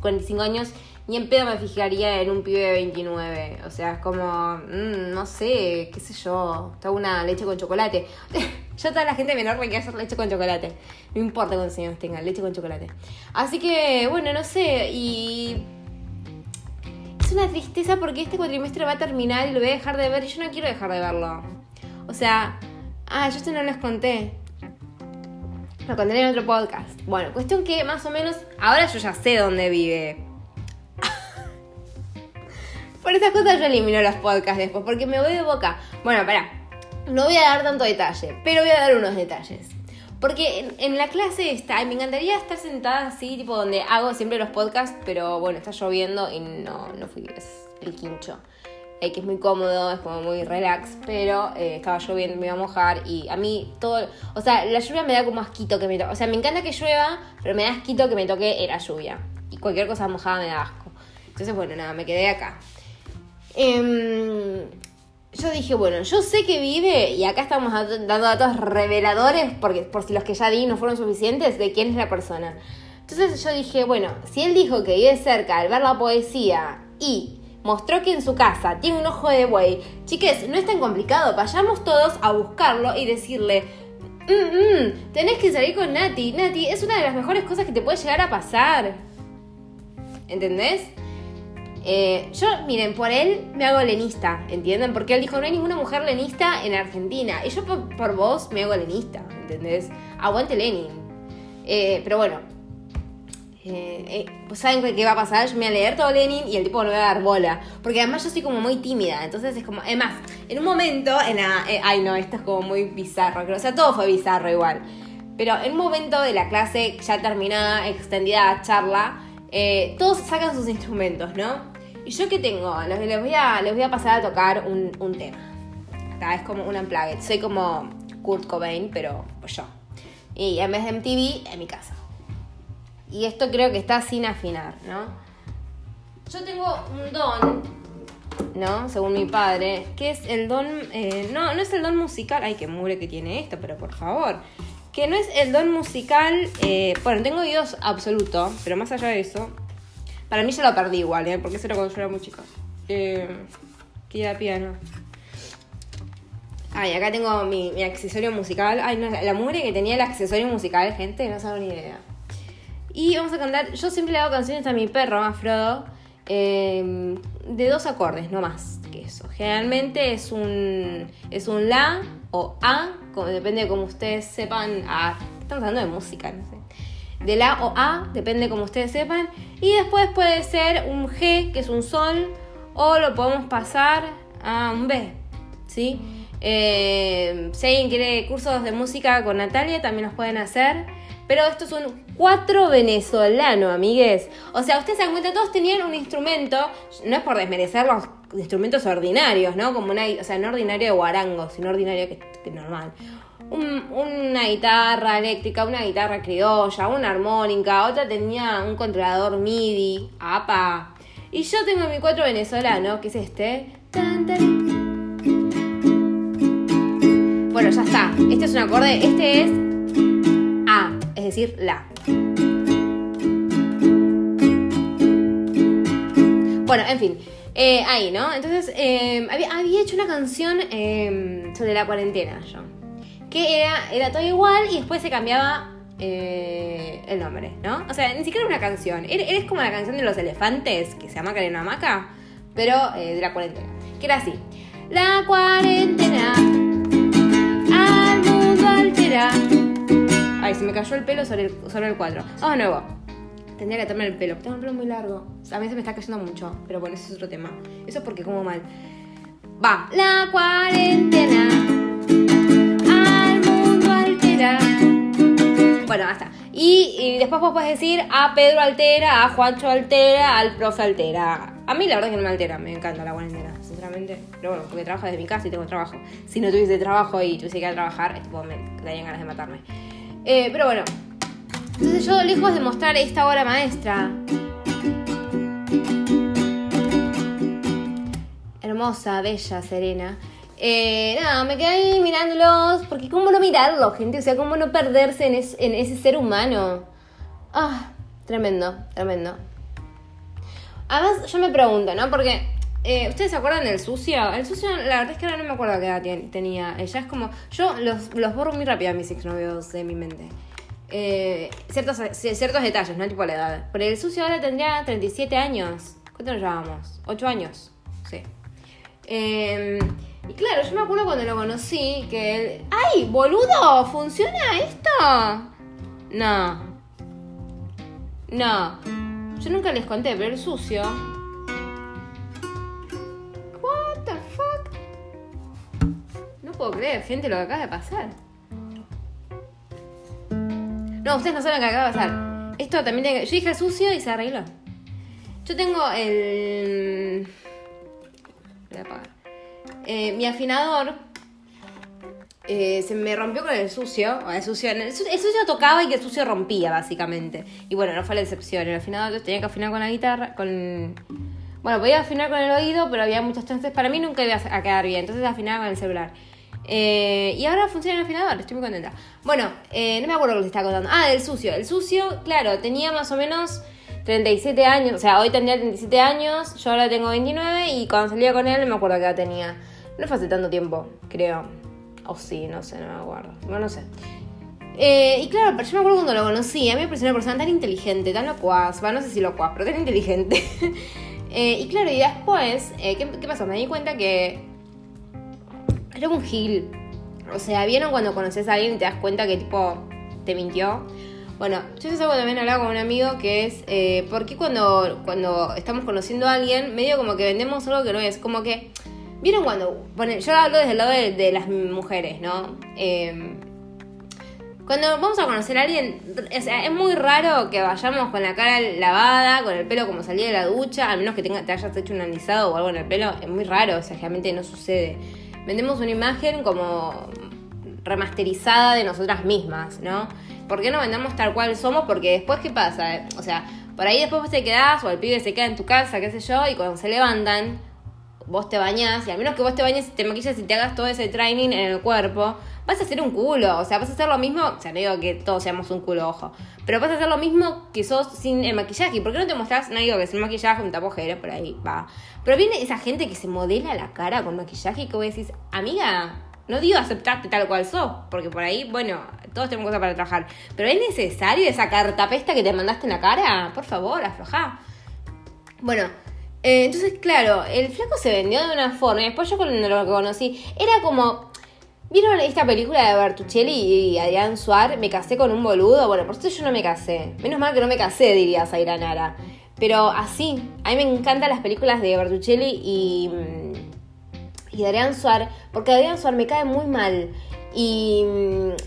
45 años ni en pedo me fijaría en un pibe de 29. O sea, es como, mm, no sé, qué sé yo, está una leche con chocolate. yo toda la gente menor me quiere hacer leche con chocolate. No importa cuántos años tengan, leche con chocolate. Así que, bueno, no sé, y... Es una tristeza porque este cuatrimestre va a terminar y lo voy a dejar de ver y yo no quiero dejar de verlo. O sea, ah, yo esto no les conté. Lo contaré en otro podcast. Bueno, cuestión que más o menos, ahora yo ya sé dónde vive por esas cosas yo elimino los podcasts después, porque me voy de boca. Bueno, pará, no voy a dar tanto detalle, pero voy a dar unos detalles. Porque en, la clase está, me encantaría estar sentada así, tipo donde hago siempre los podcasts, pero bueno, está lloviendo y no, no fui, es el quincho. Eh, que es muy cómodo, es como muy relax, pero eh, estaba lloviendo, me iba a mojar y a mí todo, o sea, la lluvia me da como asquito que me toque, o sea, me encanta que llueva, pero me da asquito que me toque la lluvia y cualquier cosa mojada me da asco. Entonces, bueno, nada, me quedé acá. Em, yo dije, bueno, yo sé que vive, y acá estamos dando datos reveladores, porque por si los que ya di no fueron suficientes, de quién es la persona. Entonces yo dije, bueno, si él dijo que vive cerca al ver la poesía y mostró que en su casa tiene un ojo de buey. Chiques, no es tan complicado. Vayamos todos a buscarlo y decirle, "Mm, mm, tenés que salir con Nati. Nati es una de las mejores cosas que te puede llegar a pasar. ¿Entendés? Eh, yo, miren, por él me hago lenista, ¿entienden? Porque él dijo, no hay ninguna mujer lenista en Argentina. Y yo por, vos me hago lenista, ¿entendés? Aguante Lenin. Eh, pero bueno, eh, pues saben qué va a pasar, yo me voy a leer todo Lenin y el tipo me va a dar bola. Porque además yo soy como muy tímida, entonces es como, además, en un momento, en la, ay no, esto es como muy bizarro, creo, o sea, todo fue bizarro igual. Pero en un momento de la clase ya terminada, extendida charla, todos sacan sus instrumentos, ¿no? ¿Y yo qué tengo? Les, voy, a, les voy a pasar a tocar un, un tema. Es como un unplugged. Soy como Kurt Cobain, pero yo. Y en vez de MTV, en mi casa. Y esto creo que está sin afinar, ¿no? Yo tengo un don, ¿no? Según mi padre, que es el don. eh, no, no es el don musical. Ay, qué mugre que tiene esto, pero por favor. Que no es el don musical. eh, bueno, tengo oídos absoluto, pero más allá de eso. Para mí ya lo perdí igual, ¿eh? Porque eso era cuando yo era muy chica. Eh, piano. Ay, acá tengo mi, accesorio musical. Ay, no, la mugre que tenía el accesorio musical, gente, no sabe ni idea. Y vamos a cantar. Yo siempre le hago canciones a mi perro, a Frodo, eh, de dos acordes, no más que eso. Generalmente es un, es un La o A, como, depende de cómo ustedes sepan. A, estamos hablando de música, no sé. De La o A, depende como ustedes sepan. Y después puede ser un G, que es un Sol, o lo podemos pasar a un B, ¿sí? Eh, si alguien quiere cursos de música con Natalia, también los pueden hacer. Pero esto es un cuatro venezolano, amigues. O sea, ustedes se dan cuenta, todos tenían un instrumento. No es por desmerecer los instrumentos ordinarios, ¿no? Como una, o sea, no ordinario de guarango, sino ordinario que, que normal. Un- una guitarra eléctrica, una guitarra criolla, una armónica, otra tenía un controlador MIDI, apa. Y yo tengo mi cuatro venezolano, que es este. Bueno, ya está. Este es un acorde, este es A, es decir, La. Bueno, en fin. eh, ahí, ¿no? Entonces, eh, había, había hecho una canción eh, sobre la cuarentena yo. Que era, era todo igual y después se cambiaba eh, el nombre, ¿no? O sea, ni siquiera era una canción. Era como la canción de los elefantes, que se llama Karen Hamaca, pero eh, de la cuarentena. Que era así. La cuarentena al mundo altera. Ay, se me cayó el pelo sobre el, sobre el cuadro. Vamos de nuevo. Tendría que atarme el pelo. Tengo el pelo muy largo. A mí se me está cayendo mucho. Pero bueno, ese es otro tema. Eso es porque como mal. Va. La cuarentena Bueno, basta. Y, después vos podés decir a Pedro altera, a Juancho altera, al profe altera. A mí la verdad que no me altera, me encanta la cuarentena, sinceramente. Pero bueno, porque trabajo desde mi casa y tengo trabajo. Si no tuviese trabajo y tuviese que ir a trabajar, tipo, me darían ganas de matarme. Eh, pero bueno, entonces yo, lejos de mostrar esta obra maestra, hermosa, bella, serena, eh, nada, me quedé ahí mirándolos, porque cómo no mirarlo, gente, o sea, cómo no perderse en, es- en ese ser humano. Ah, tremendo, tremendo. Además, yo me pregunto, ¿no? Porque, eh, ¿ustedes se acuerdan del sucio? El sucio, la verdad es que ahora no me acuerdo qué edad tenía. Ella es como, yo los, los borro muy rápido a mis exnovios de mi mente. Eh, ciertos, ciertos detalles, ¿no? Tipo la edad. Pero el sucio ahora tendría 37 años. ¿Cuánto nos llevábamos? 8 años. Sí. Eh, y claro, yo me acuerdo cuando lo conocí que él... ¡Ay, boludo! ¿Funciona esto? No. No. Yo nunca les conté, pero el sucio... What the fuck? No puedo creer, gente, lo que acaba de pasar. No, ustedes no saben lo que acaba de pasar. Esto también tiene que... Yo dije sucio y se arregló. Yo tengo el... Voy a apagar. Eh, mi afinador eh, se me rompió con el sucio. El sucio, el sucio. tocaba y que el sucio rompía, básicamente. Y bueno, no fue la excepción. El afinador tenía que afinar con la guitarra. con Bueno, podía afinar con el oído, pero había muchas chances. Para mí nunca iba a quedar bien. Entonces afinaba con el celular. Eh, y ahora funciona el afinador, estoy muy contenta. Bueno, no me acuerdo lo que estaba contando. Ah, del sucio. El sucio, claro, tenía más o menos 37 años, o sea, hoy tendría 37 años, yo ahora tengo 29 y cuando salía con él no me acuerdo qué edad tenía. No fue hace tanto tiempo, creo. O sí, no sé, no me acuerdo. No, no sé. Eh, y claro, yo me acuerdo cuando lo conocí, a mí me pareció una persona tan inteligente, tan locuaz, bueno, no sé si locuaz, pero tan inteligente. Eh, y claro, y después, eh, ¿qué, ¿qué, pasó? Me di cuenta que era un gil. O sea, ¿vieron cuando conoces a alguien y te das cuenta que tipo te mintió? Bueno, yo eso algo también hablaba con un amigo que es, ¿por qué cuando, cuando estamos conociendo a alguien, medio como que vendemos algo que no es? Como que, ¿vieron cuando, bueno, yo hablo desde el lado de, las mujeres, ¿no? Eh, cuando vamos a conocer a alguien, es muy raro que vayamos con la cara lavada, con el pelo como salía de la ducha, a menos que te hayas hecho un alisado o algo en el pelo, es muy raro, o sea, realmente no sucede. Vendemos una imagen como remasterizada de nosotras mismas, ¿no? ¿Por qué no vendemos tal cual somos? Porque después, ¿qué pasa? O sea, por ahí después vos te quedás o el pibe se queda en tu casa, qué sé yo, y cuando se levantan, vos te bañás, y al menos que vos te bañes, te maquillas y te hagas todo ese training en el cuerpo, vas a hacer un culo. O sea, vas a hacer lo mismo. O sea, no digo que todos seamos un culo, ojo. Pero vas a hacer lo mismo que sos sin el maquillaje. ¿Por qué no te mostrás? No digo que sin maquillaje, un tapojero, por ahí, va. Pero viene esa gente que se modela la cara con maquillaje y que vos decís, amiga, no digo aceptarte tal cual sos, porque por ahí, bueno, todos tenemos cosas para trabajar. Pero es necesario esa cartapesta que te mandaste en la cara. Por favor, aflojá. Bueno, eh, entonces, claro, el flaco se vendió de una forma. Y después yo cuando lo conocí, era como. ¿Vieron esta película de Bertuccelli y Adrián Suar? Me casé con un boludo. Bueno, por eso yo no me casé. Menos mal que no me casé, diría Zaira Nara. Pero así, a mí me encantan las películas de Bertuccelli y, y de Adrián Suar, porque Adrián Suar me cae muy mal. Y,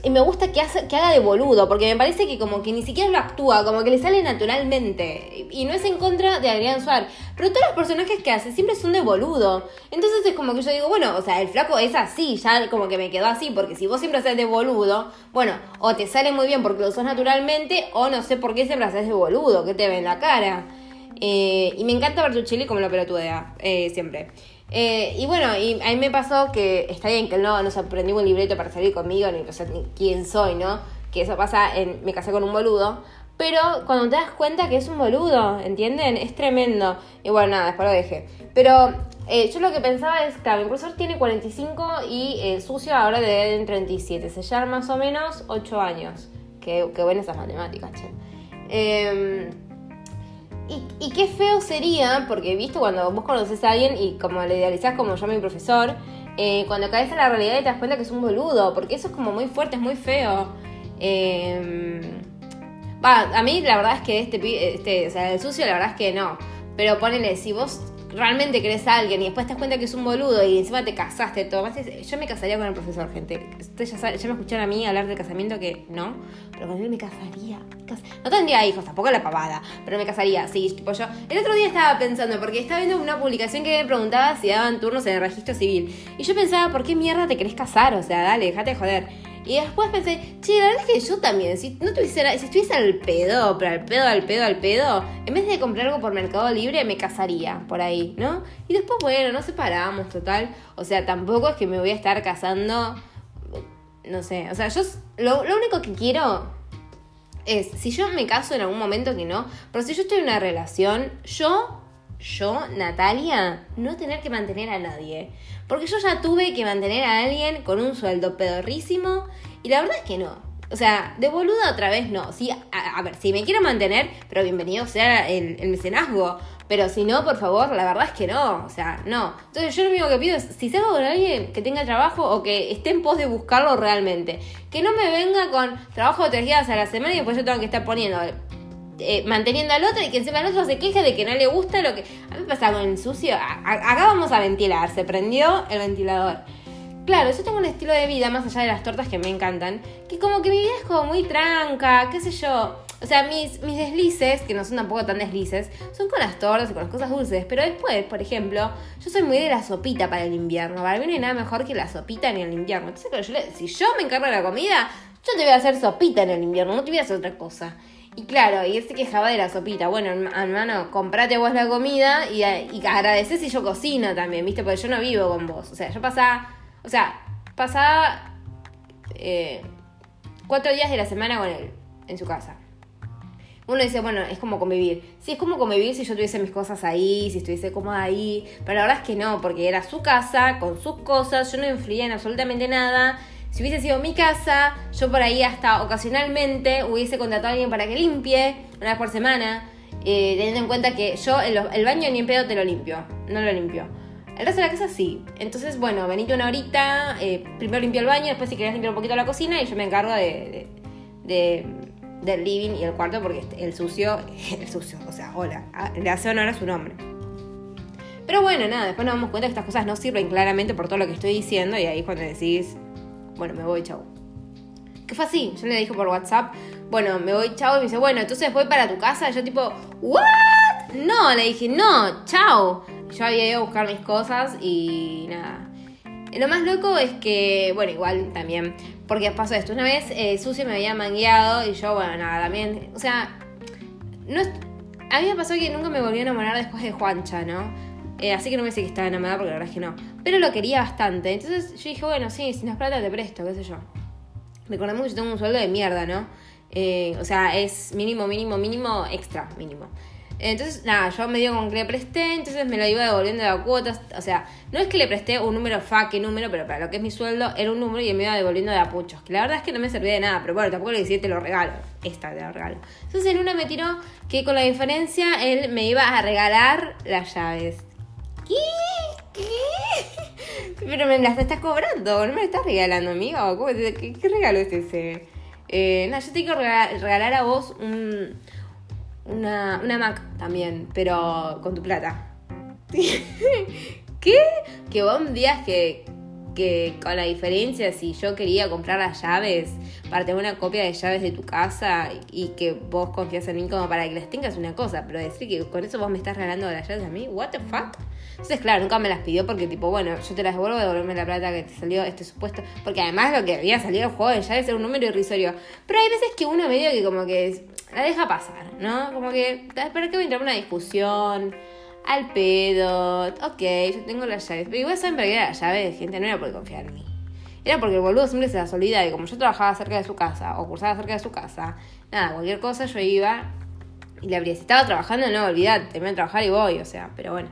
me gusta que, haga de boludo, porque me parece que como que ni siquiera lo actúa, como que le sale naturalmente. Y no es en contra de Adrián Suárez, pero todos los personajes que hace siempre son de boludo. Entonces es como que yo digo, bueno, o sea, el flaco es así, ya como que me quedó así, porque si vos siempre haces de boludo, bueno, o te sale muy bien porque lo sos naturalmente, o no sé por qué siempre haces de boludo, que te ve en la cara. Eh, y me encanta Bertuccelli como lo pelotudea, eh, siempre. Eh, y bueno, y a mí me pasó que está bien que no nos aprendió un libreto para salir conmigo, ni, ni quién soy, ¿no? Que eso pasa en Me casé con un boludo. Pero cuando te das cuenta que es un boludo, ¿entienden? Es tremendo. Y bueno, nada, después lo dejé. Pero eh, yo lo que pensaba es, claro, mi profesor tiene 45 y el sucio ahora de 37. Se llama más o menos 8 años. Qué, qué buenas esas matemáticas, che. Eh, y, qué feo sería, porque visto cuando vos conoces a alguien y como le idealizás como yo mi profesor, eh, cuando caes en la realidad y te das cuenta que es un boludo, porque eso es como muy fuerte, es muy feo. Eh, a mí la verdad es que este, este, o sea, el sucio la verdad es que no. Pero ponele, si vos realmente crees a alguien y después te das cuenta que es un boludo y encima te casaste, todo. Yo me casaría con el profesor, gente. Ustedes ya, ya me escucharon a mí hablar del casamiento que no, pero con él me casaría. No tendría hijos, tampoco la pavada, pero me casaría, sí, tipo yo. El otro día estaba pensando, porque estaba viendo una publicación que me preguntaba si daban turnos en el registro civil. Y yo pensaba, ¿por qué mierda te querés casar? O sea, dale, déjate de joder. Y después pensé, che, la verdad es que yo también, si no tuviese, si estuviese al pedo, pero al pedo, al pedo, al pedo, en vez de comprar algo por Mercado Libre, me casaría por ahí, ¿no? Y después, bueno, nos separamos, total. O sea, tampoco es que me voy a estar casando, no sé, o sea, yo lo, lo único que quiero es, si yo me caso en algún momento que no, pero si yo estoy en una relación, yo yo, Natalia, no tener que mantener a nadie. Porque yo ya tuve que mantener a alguien con un sueldo pedorrísimo y la verdad es que no. O sea, de boluda otra vez no. Sí, a, ver, si me quiero mantener, pero bienvenido sea el, el, mecenazgo. Pero si no, por favor, la verdad es que no. O sea, no. Entonces yo lo único que pido es, si salgo con alguien que tenga trabajo o que esté en pos de buscarlo realmente. Que no me venga con trabajo de tres días a la semana y después yo tengo que estar poniendo eh, manteniendo al otro y que encima el otro se queje de que no le gusta lo que... A mí me pasa con el sucio. acá vamos a ventilar. Se prendió el ventilador. Claro, yo tengo un estilo de vida, más allá de las tortas que me encantan, que como que mi vida es como muy tranca, qué sé yo. O sea, mis, mis deslices, que no son tampoco tan deslices, son con las tortas y con las cosas dulces. Pero después, por ejemplo, yo soy muy de la sopita para el invierno. Para mí no hay nada mejor que la sopita en el invierno. Entonces, yo si yo me encargo de la comida, yo te voy a hacer sopita en el invierno, no te voy a hacer otra cosa. Y claro, y él se quejaba de la sopita. Bueno, hermano, comprate vos la comida y, y agradeces si yo cocino también, ¿viste? Porque yo no vivo con vos. O sea, yo pasaba, o sea, pasaba eh, cuatro días de la semana con él, en su casa. uno dice, bueno, es como convivir. Sí, es como convivir si yo tuviese mis cosas ahí, si estuviese cómoda ahí. Pero la verdad es que no, porque era su casa, con sus cosas, yo no influía en absolutamente nada. Si hubiese sido mi casa, yo por ahí hasta ocasionalmente hubiese contratado a alguien para que limpie una vez por semana, eh, teniendo en cuenta que yo el, baño ni en pedo te lo limpio, no lo limpio. El resto de la casa sí. Entonces, bueno, venite una horita, eh, primero limpio el baño, después si querés limpiar un poquito la cocina y yo me encargo de, de, del living y el cuarto porque el sucio, el sucio, o sea, hola, le hace honor a su nombre. Pero bueno, nada, después nos damos cuenta que estas cosas no sirven claramente por todo lo que estoy diciendo y ahí es cuando decís, bueno, me voy, chau. ¿Qué fue así? Yo le dije por WhatsApp, bueno, me voy, chau, y me dice, bueno, entonces voy para tu casa. Y yo tipo, ¿what? No, le dije, no, chau. Yo había ido a buscar mis cosas y nada. Lo más loco es que, bueno, igual también, porque pasó esto. Una vez eh, Sucio me había mangueado y yo, bueno, nada, también, o sea, no a mí me pasó que nunca me volví a enamorar después de Juancha, ¿no? Eh, así que no me sé que estaba enamorada porque la verdad es que no. Pero lo quería bastante. Entonces yo dije, bueno, sí, si no es plata te presto, qué sé yo. Recordemos que yo tengo un sueldo de mierda, ¿no? Eh, o sea, es mínimo, mínimo, mínimo, extra, mínimo. Entonces, nada, yo me dio con que le presté, entonces me lo iba devolviendo de cuotas. O sea, no es que le presté un número fa, qué número, pero para lo que es mi sueldo era un número y me iba devolviendo de apuchos. Que la verdad es que no me servía de nada, pero bueno, tampoco le decía te lo regalo. Esta te lo regalo. Entonces en una me tiró que con la diferencia él me iba a regalar las llaves. ¿Qué? ¿Qué? Pero me las estás cobrando, no me las estás regalando, amigo. ¿Qué, qué regalo es ese? Eh, no, yo te quiero regalar, a vos un, una, una Mac también, pero con tu plata. ¿Qué? Que vos me digas que, que con la diferencia, si yo quería comprar las llaves para tener una copia de llaves de tu casa y que vos confías en mí como para que las tengas una cosa, pero decir que con eso vos me estás regalando las llaves a mí, what the fuck? Entonces, claro, nunca me las pidió porque, tipo, bueno, yo te las devuelvo, devolverme la plata que te salió este supuesto. Porque además lo que había salido el juego ya es un número irrisorio. Pero hay veces que uno medio que como que la deja pasar, ¿no? Como que, ¿para qué voy a entrar en una discusión? Al pedo, ok, yo tengo las llaves. Pero igual saben para qué era las llaves, gente, no era por confiar en mí. Era porque el boludo siempre se las olvida y como yo trabajaba cerca de su casa o cursaba cerca de su casa, nada, cualquier cosa yo iba y le abría. Si estaba trabajando, no, olvidate, termino de trabajar y voy, o sea, pero bueno.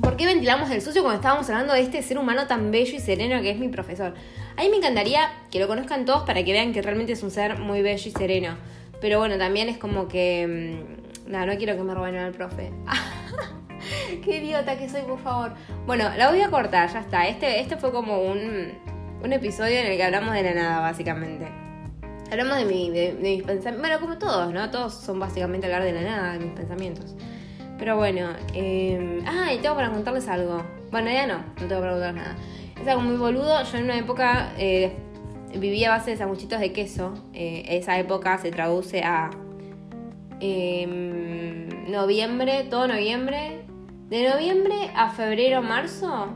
¿Por qué ventilamos el sucio cuando estábamos hablando de este ser humano tan bello y sereno que es mi profesor? A mí me encantaría que lo conozcan todos para que vean que realmente es un ser muy bello y sereno. Pero bueno, también es como que... Mm, no, no quiero que me roben al profe. Qué idiota que soy, por favor. Bueno, la voy a cortar, ya está. Este, este fue como un, un episodio en el que hablamos de la nada, básicamente. Hablamos de, mi, de mis pensamientos. Bueno, como todos, ¿no? Todos son básicamente hablar de la nada, de mis pensamientos. Pero bueno, eh... ah, y tengo para contarles algo. Bueno, ya no, no tengo para contarles nada. Es algo muy boludo. Yo en una época eh, vivía a base de sanguchitos de queso. Eh, esa época se traduce a em, noviembre, todo noviembre. De noviembre a febrero, marzo,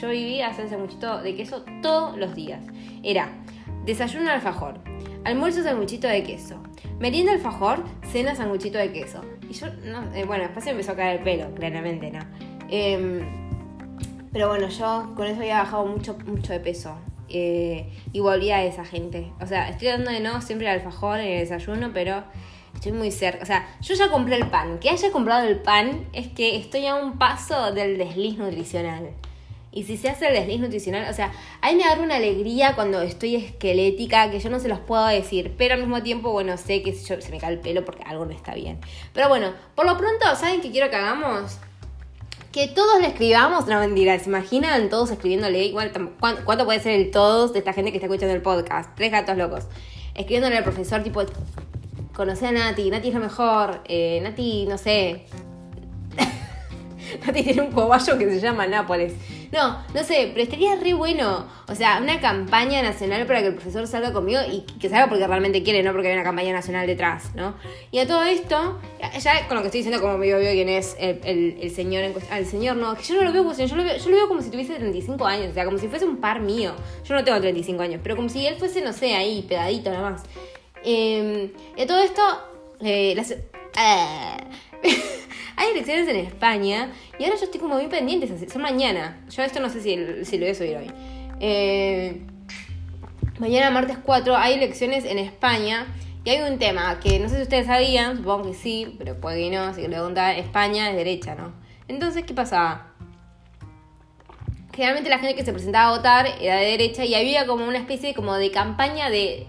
yo vivía hacer sanguchito de queso todos los días. Era desayuno alfajor, almuerzo sanguchito de queso, merienda alfajor, cena sanguchito de queso, y yo, no, eh, bueno, después se empezó a caer el pelo, claramente, ¿no? Em, pero bueno, yo con eso había bajado mucho, mucho de peso. Eh, y volví a esa gente. O sea, estoy dando de nuevo siempre el alfajor en el desayuno, pero estoy muy cerca. O sea, yo ya compré el pan. Que haya comprado el pan es que estoy a un paso del desliz nutricional. Y si se hace el desliz nutricional, o sea, a mí me da una alegría cuando estoy esquelética, que yo no se los puedo decir, pero al mismo tiempo, bueno, sé que se me cae el pelo porque algo no está bien. Pero bueno, por lo pronto, ¿saben qué quiero que hagamos? Que todos le escribamos, no mentira, ¿se imaginan todos escribiéndole? Igual, ¿cuánto puede ser el todos de esta gente que está escuchando el podcast? Tres gatos locos. Escribiéndole al profesor, tipo, conocí a Nati, Nati es lo mejor, eh, Nati, no sé. Nati tiene un cobayo que se llama Nápoles. No, no sé, pero estaría re bueno. O sea, una campaña nacional para que el profesor salga conmigo y que salga porque realmente quiere, no porque hay una campaña nacional detrás, ¿no? Y a todo esto, ya con lo que estoy diciendo, como medio veo quién es el, señor en cuestión. Ah, el señor no, que yo no lo veo como yo lo veo, yo lo veo como si tuviese 35 años, o sea, como si fuese un par mío. Yo no tengo 35 años, pero como si él fuese, no sé, ahí, pedadito nada más. Eh, y a todo esto, eh, eh, hay elecciones en España y ahora yo estoy como muy pendiente, son mañana. Yo esto no sé si, si lo voy a subir hoy. Eh, mañana, martes 4, hay elecciones en España Y hay un tema que no sé si ustedes sabían, supongo que sí, pero puede que no, que le preguntan, España es derecha, ¿no? Entonces, ¿qué pasaba? Generalmente la gente que se presentaba a votar era de derecha y había como una especie como de campaña de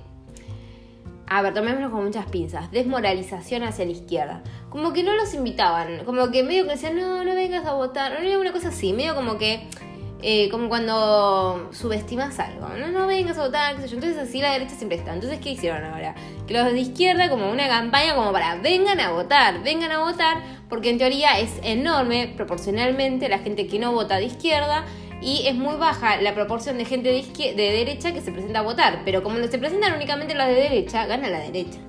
a ver, tomémoslo con muchas pinzas, desmoralización hacia la izquierda. Como que no los invitaban, como que medio que decían, no, no vengas a votar, no era una cosa así, medio como que, eh, como cuando subestimas algo, no, no vengas a votar, qué sé yo. Entonces así la derecha siempre está. Entonces, ¿qué hicieron ahora? Que los de izquierda, como una campaña como para, vengan a votar, vengan a votar, porque en teoría es enorme proporcionalmente la gente que no vota de izquierda y es muy baja la proporción de gente de, de derecha que se presenta a votar, pero como no se presentan únicamente los de derecha, gana la derecha.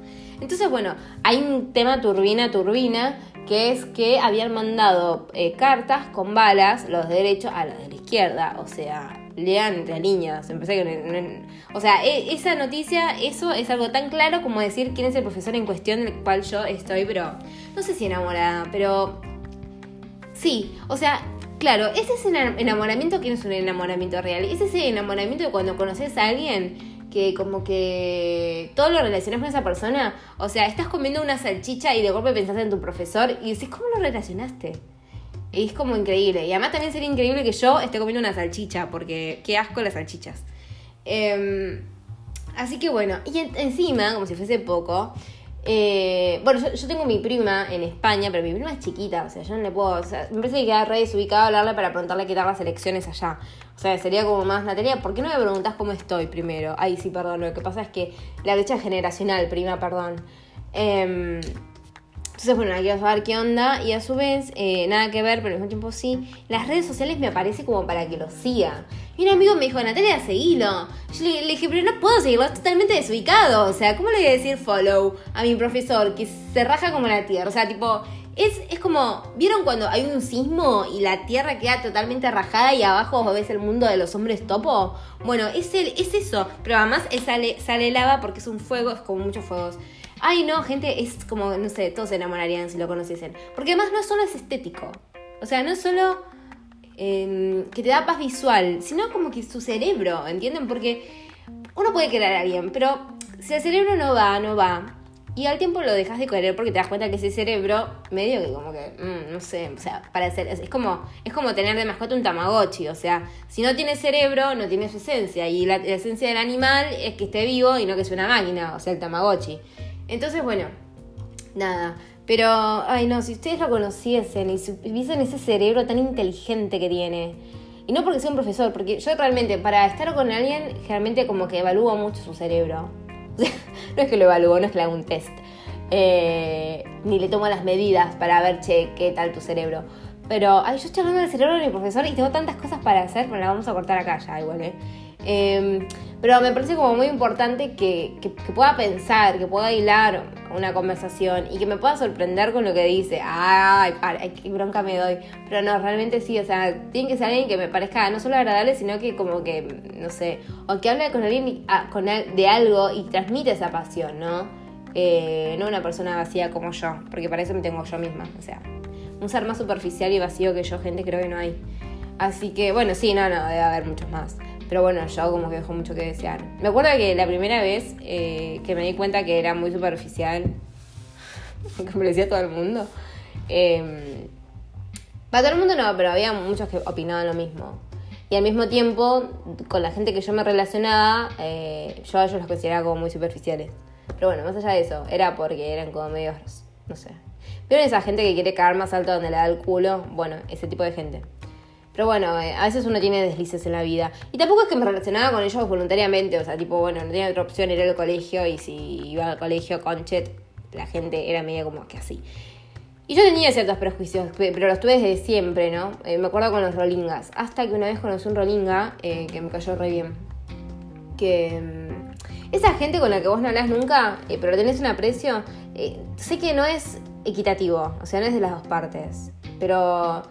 Entonces, bueno, hay un tema turbina, turbina, que es que habían mandado eh, cartas con balas, los de derecha a los de la izquierda, o sea, lean entre líneas. Empecé que o sea, e, esa noticia, eso es algo tan claro como decir quién es el profesor en cuestión del cual yo estoy, pero no sé si enamorada, pero sí, o sea, Claro, ese es el enamoramiento que no es un enamoramiento real. Es ese enamoramiento de cuando conoces a alguien que como que todo lo relacionas con esa persona. O sea, estás comiendo una salchicha y de golpe pensás en tu profesor y decís, ¿cómo lo relacionaste? Y es como increíble. Y además también sería increíble que yo esté comiendo una salchicha, porque qué asco las salchichas. Em, así que bueno, y encima, como si fuese poco, eh, bueno, yo, tengo mi prima en España, pero mi prima es chiquita, o sea, yo no le puedo. O sea, me parece que queda re desubicado hablarle para preguntarle qué tal las elecciones allá. O sea, sería como más Natalia, ¿por qué no me preguntas cómo estoy primero? Ay, sí, perdón, lo que pasa es que la brecha generacional, prima, perdón. Eh, entonces, bueno, quiero saber qué onda. Y a su vez, eh, nada que ver, pero al mismo tiempo sí. Las redes sociales me aparece como para que lo siga. Y un amigo me dijo, Natalia, seguilo. Yo le, dije, pero no puedo seguirlo, es totalmente desubicado. O sea, ¿cómo le voy a decir follow a mi profesor que se raja como la tierra? O sea, tipo, es, es como, ¿vieron cuando hay un sismo y la tierra queda totalmente rajada y abajo ves el mundo de los hombres topo? Bueno, es, el, es eso. Pero además sale, sale lava porque es un fuego, es como muchos fuegos. Ay, no, gente, es como, no sé, todos se enamorarían si lo conociesen. Porque además no solo es estético. O sea, no solo em, que te da paz visual, sino como que su cerebro, ¿entienden? Porque uno puede querer a alguien, pero si el cerebro no va, no va. Y al tiempo lo dejas de querer porque te das cuenta que ese cerebro, medio que como que, mm, no sé, o sea, para es, como, es como tener de mascota un tamagotchi, o sea, si no tiene cerebro, no tiene su esencia, y la, la esencia del animal es que esté vivo y no que sea una máquina, o sea, el tamagotchi. Entonces, bueno, nada. Pero, ay no, si ustedes lo conociesen y viesen ese cerebro tan inteligente que tiene. Y no porque sea un profesor, porque yo realmente, para estar con alguien, generalmente como que evalúo mucho su cerebro. no es que lo evalúo, no es que le hago un test. Eh, ni le tomo las medidas para ver, che, qué tal tu cerebro. Pero, ay, yo estoy hablando del cerebro de mi profesor y tengo tantas cosas para hacer, pero la vamos a cortar acá ya, igual, ¿eh? eh pero me parece como muy importante que, pueda pensar, que pueda hilar una conversación y que me pueda sorprender con lo que dice. Ay, ay, qué bronca me doy. Pero no, realmente sí, o sea, tiene que ser alguien que me parezca no solo agradable, sino que como que, no sé, o que hable con alguien ah, con, de algo y transmite esa pasión, ¿no? Eh, no una persona vacía como yo, porque para eso me tengo yo misma. O sea, un ser más superficial y vacío que yo, gente, creo que no hay. Así que, bueno, sí, no, no, debe haber muchos más. Pero bueno, yo como que dejó mucho que desear. Me acuerdo que la primera vez eh, que me di cuenta que era muy superficial, que me decía todo el mundo, eh, para todo el mundo no, pero había muchos que opinaban lo mismo. Y al mismo tiempo, con la gente que yo me relacionaba, eh, yo a ellos los consideraba como muy superficiales. Pero bueno, más allá de eso, era porque eran como medios, no sé. ¿Vieron esa gente que quiere caer más alto donde le da el culo? Bueno, ese tipo de gente. Pero bueno, eh, a veces uno tiene deslices en la vida. Y tampoco es que me relacionaba con ellos voluntariamente, o sea, tipo, bueno, no tenía otra opción ir al colegio y si iba al colegio con Chet, la gente era medio como que así. Y yo tenía ciertos prejuicios, pero los tuve desde siempre, ¿no? Eh, me acuerdo con los rolingas. Hasta que una vez conocí un rolinga eh, que me cayó re bien. Que. Mm, esa gente con la que vos no hablas nunca, pero tenés un aprecio, sé que no es equitativo, o sea, no es de las dos partes. Pero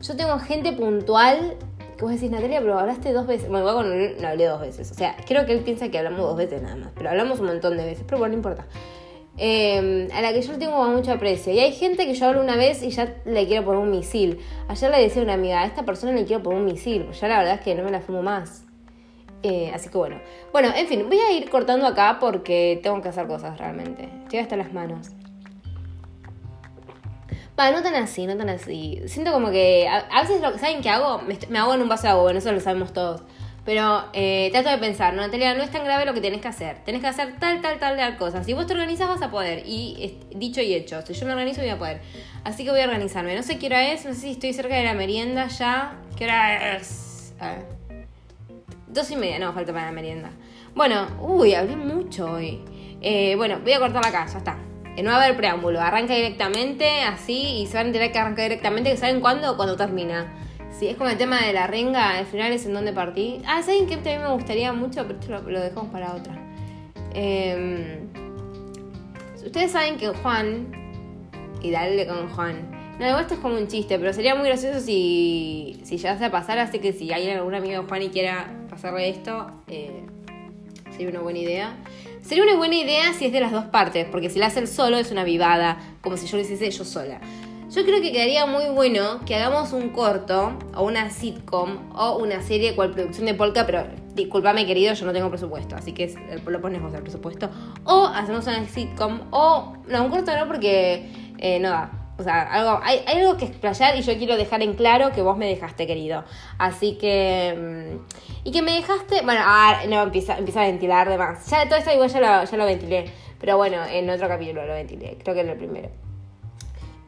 yo tengo gente puntual que vos decís, Natalia, pero hablaste dos veces. Bueno, con no hablé dos veces. O sea, creo que él piensa que hablamos dos veces nada más. Pero hablamos un montón de veces. Pero bueno, no importa. Em, a la que yo tengo mucho aprecio. Y hay gente que yo hablo una vez y ya le quiero poner un misil. Ayer le decía a una amiga, a esta persona le quiero poner un misil. Pues ya la verdad es que no me la fumo más. Eh, así que bueno. Bueno, en fin, voy a ir cortando acá porque tengo que hacer cosas realmente. Estoy hasta las manos. Va, no tan así, no tan así. Siento como que a, veces lo saben que hago, me, hago en un vaso de agua, bueno, eso lo sabemos todos. Pero eh, trato de pensar, no, Natalia, no es tan grave lo que tenés que hacer. Tenés que hacer tal, tal, tal, tal cosa. Si vos te organizas vas a poder. Y dicho y hecho, si yo me organizo voy a poder. Así que voy a organizarme. No sé qué hora es, no sé si estoy cerca de la merienda ya. ¿Qué hora es? A ver. Dos y media, no, falta para la merienda. Bueno, uy, hablé mucho hoy. Eh, bueno, voy a cortar acá, ya está. Eh, no va a haber preámbulo, arranca directamente así y se van a enterar que arranca directamente, que saben cuándo cuando termina. Sí, es como el tema de la renga, al final es en donde partí. Ah, ¿saben qué también me gustaría mucho? Pero esto lo, dejamos para otra. Em, ustedes saben que Juan, y dale con Juan, no, esto es como un chiste, pero sería muy gracioso si, si llegase a pasar, así que si hay algún amigo de Juan y quiera pasarle esto, eh, sería una buena idea. Sería una buena idea si es de las dos partes, porque si la hace él solo es una vivada, como si yo lo hiciese yo sola. Yo creo que quedaría muy bueno que hagamos un corto, o una sitcom, o una serie cual producción de Polka, pero discúlpame querido, yo no tengo presupuesto, así que lo ponemos el presupuesto. O hacemos una sitcom, o no, un corto no porque eh, no da. O sea, algo, hay, algo que explayar y yo quiero dejar en claro que vos me dejaste, querido. Así que. Mm, y que me dejaste. Bueno, ah, no, empieza, empieza a ventilar de más. Ya todo esto igual ya lo, ya lo ventilé. Pero bueno, en otro capítulo lo ventilé. Creo que en el primero.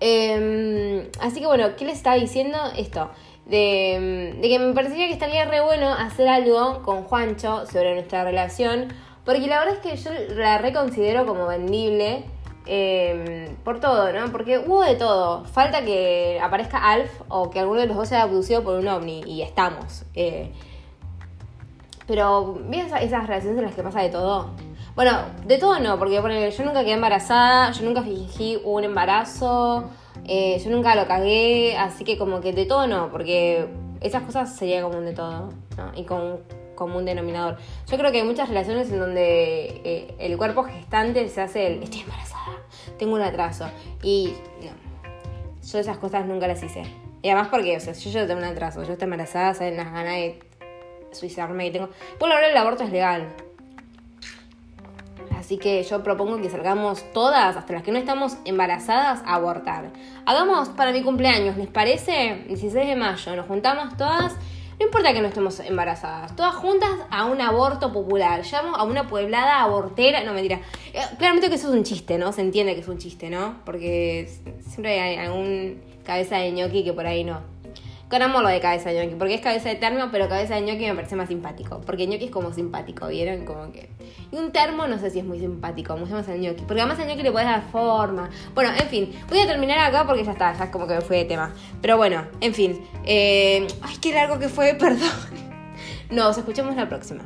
Em, así que bueno, ¿qué les estaba diciendo? Esto. De, de, que me parecería que estaría re bueno hacer algo con Juancho sobre nuestra relación. Porque la verdad es que yo la reconsidero como vendible. Em, por todo, ¿no? Porque hubo de todo. Falta que aparezca Alf o que alguno de los dos sea abducido por un ovni y estamos. Eh. pero, ¿ves esas relaciones en las que pasa de todo? Bueno, de todo no, porque yo nunca quedé embarazada, yo nunca fingí un embarazo, eh, yo nunca lo cagué, así que como que de todo no, porque esas cosas sería como un de todo, ¿no? Y con común denominador. Yo creo que hay muchas relaciones en donde eh, el cuerpo gestante se hace el estoy embarazada, tengo un atraso. Y no, yo esas cosas nunca las hice. Y además porque, o sea, yo tengo un atraso, yo estoy embarazada, saben las ganas de suicidarme que tengo. Por lo el aborto es legal. Así que yo propongo que salgamos todas, hasta las que no estamos embarazadas, a abortar. Hagamos para mi cumpleaños, ¿les parece? 16 de mayo, nos juntamos todas no importa que no estemos embarazadas, todas juntas a un aborto popular. Llamo a una pueblada abortera. No, mentira. Eh, claramente que eso es un chiste, ¿no? Se entiende que es un chiste, ¿no? Porque siempre hay algún cabeza de ñoqui que por ahí no. Con amor lo de cabeza de ñoqui, porque es cabeza de termo, pero cabeza de ñoqui me parece más simpático. Porque ñoqui es como simpático, ¿vieron? Como que. Y un termo no sé si es muy simpático, usemos el ñoqui. Porque además al ñoqui le puedes dar forma. Bueno, en fin, voy a terminar acá porque ya está, ya como que me fue de tema. Pero bueno, en fin. Eh, ay, qué largo que fue, perdón. Nos escuchamos la próxima.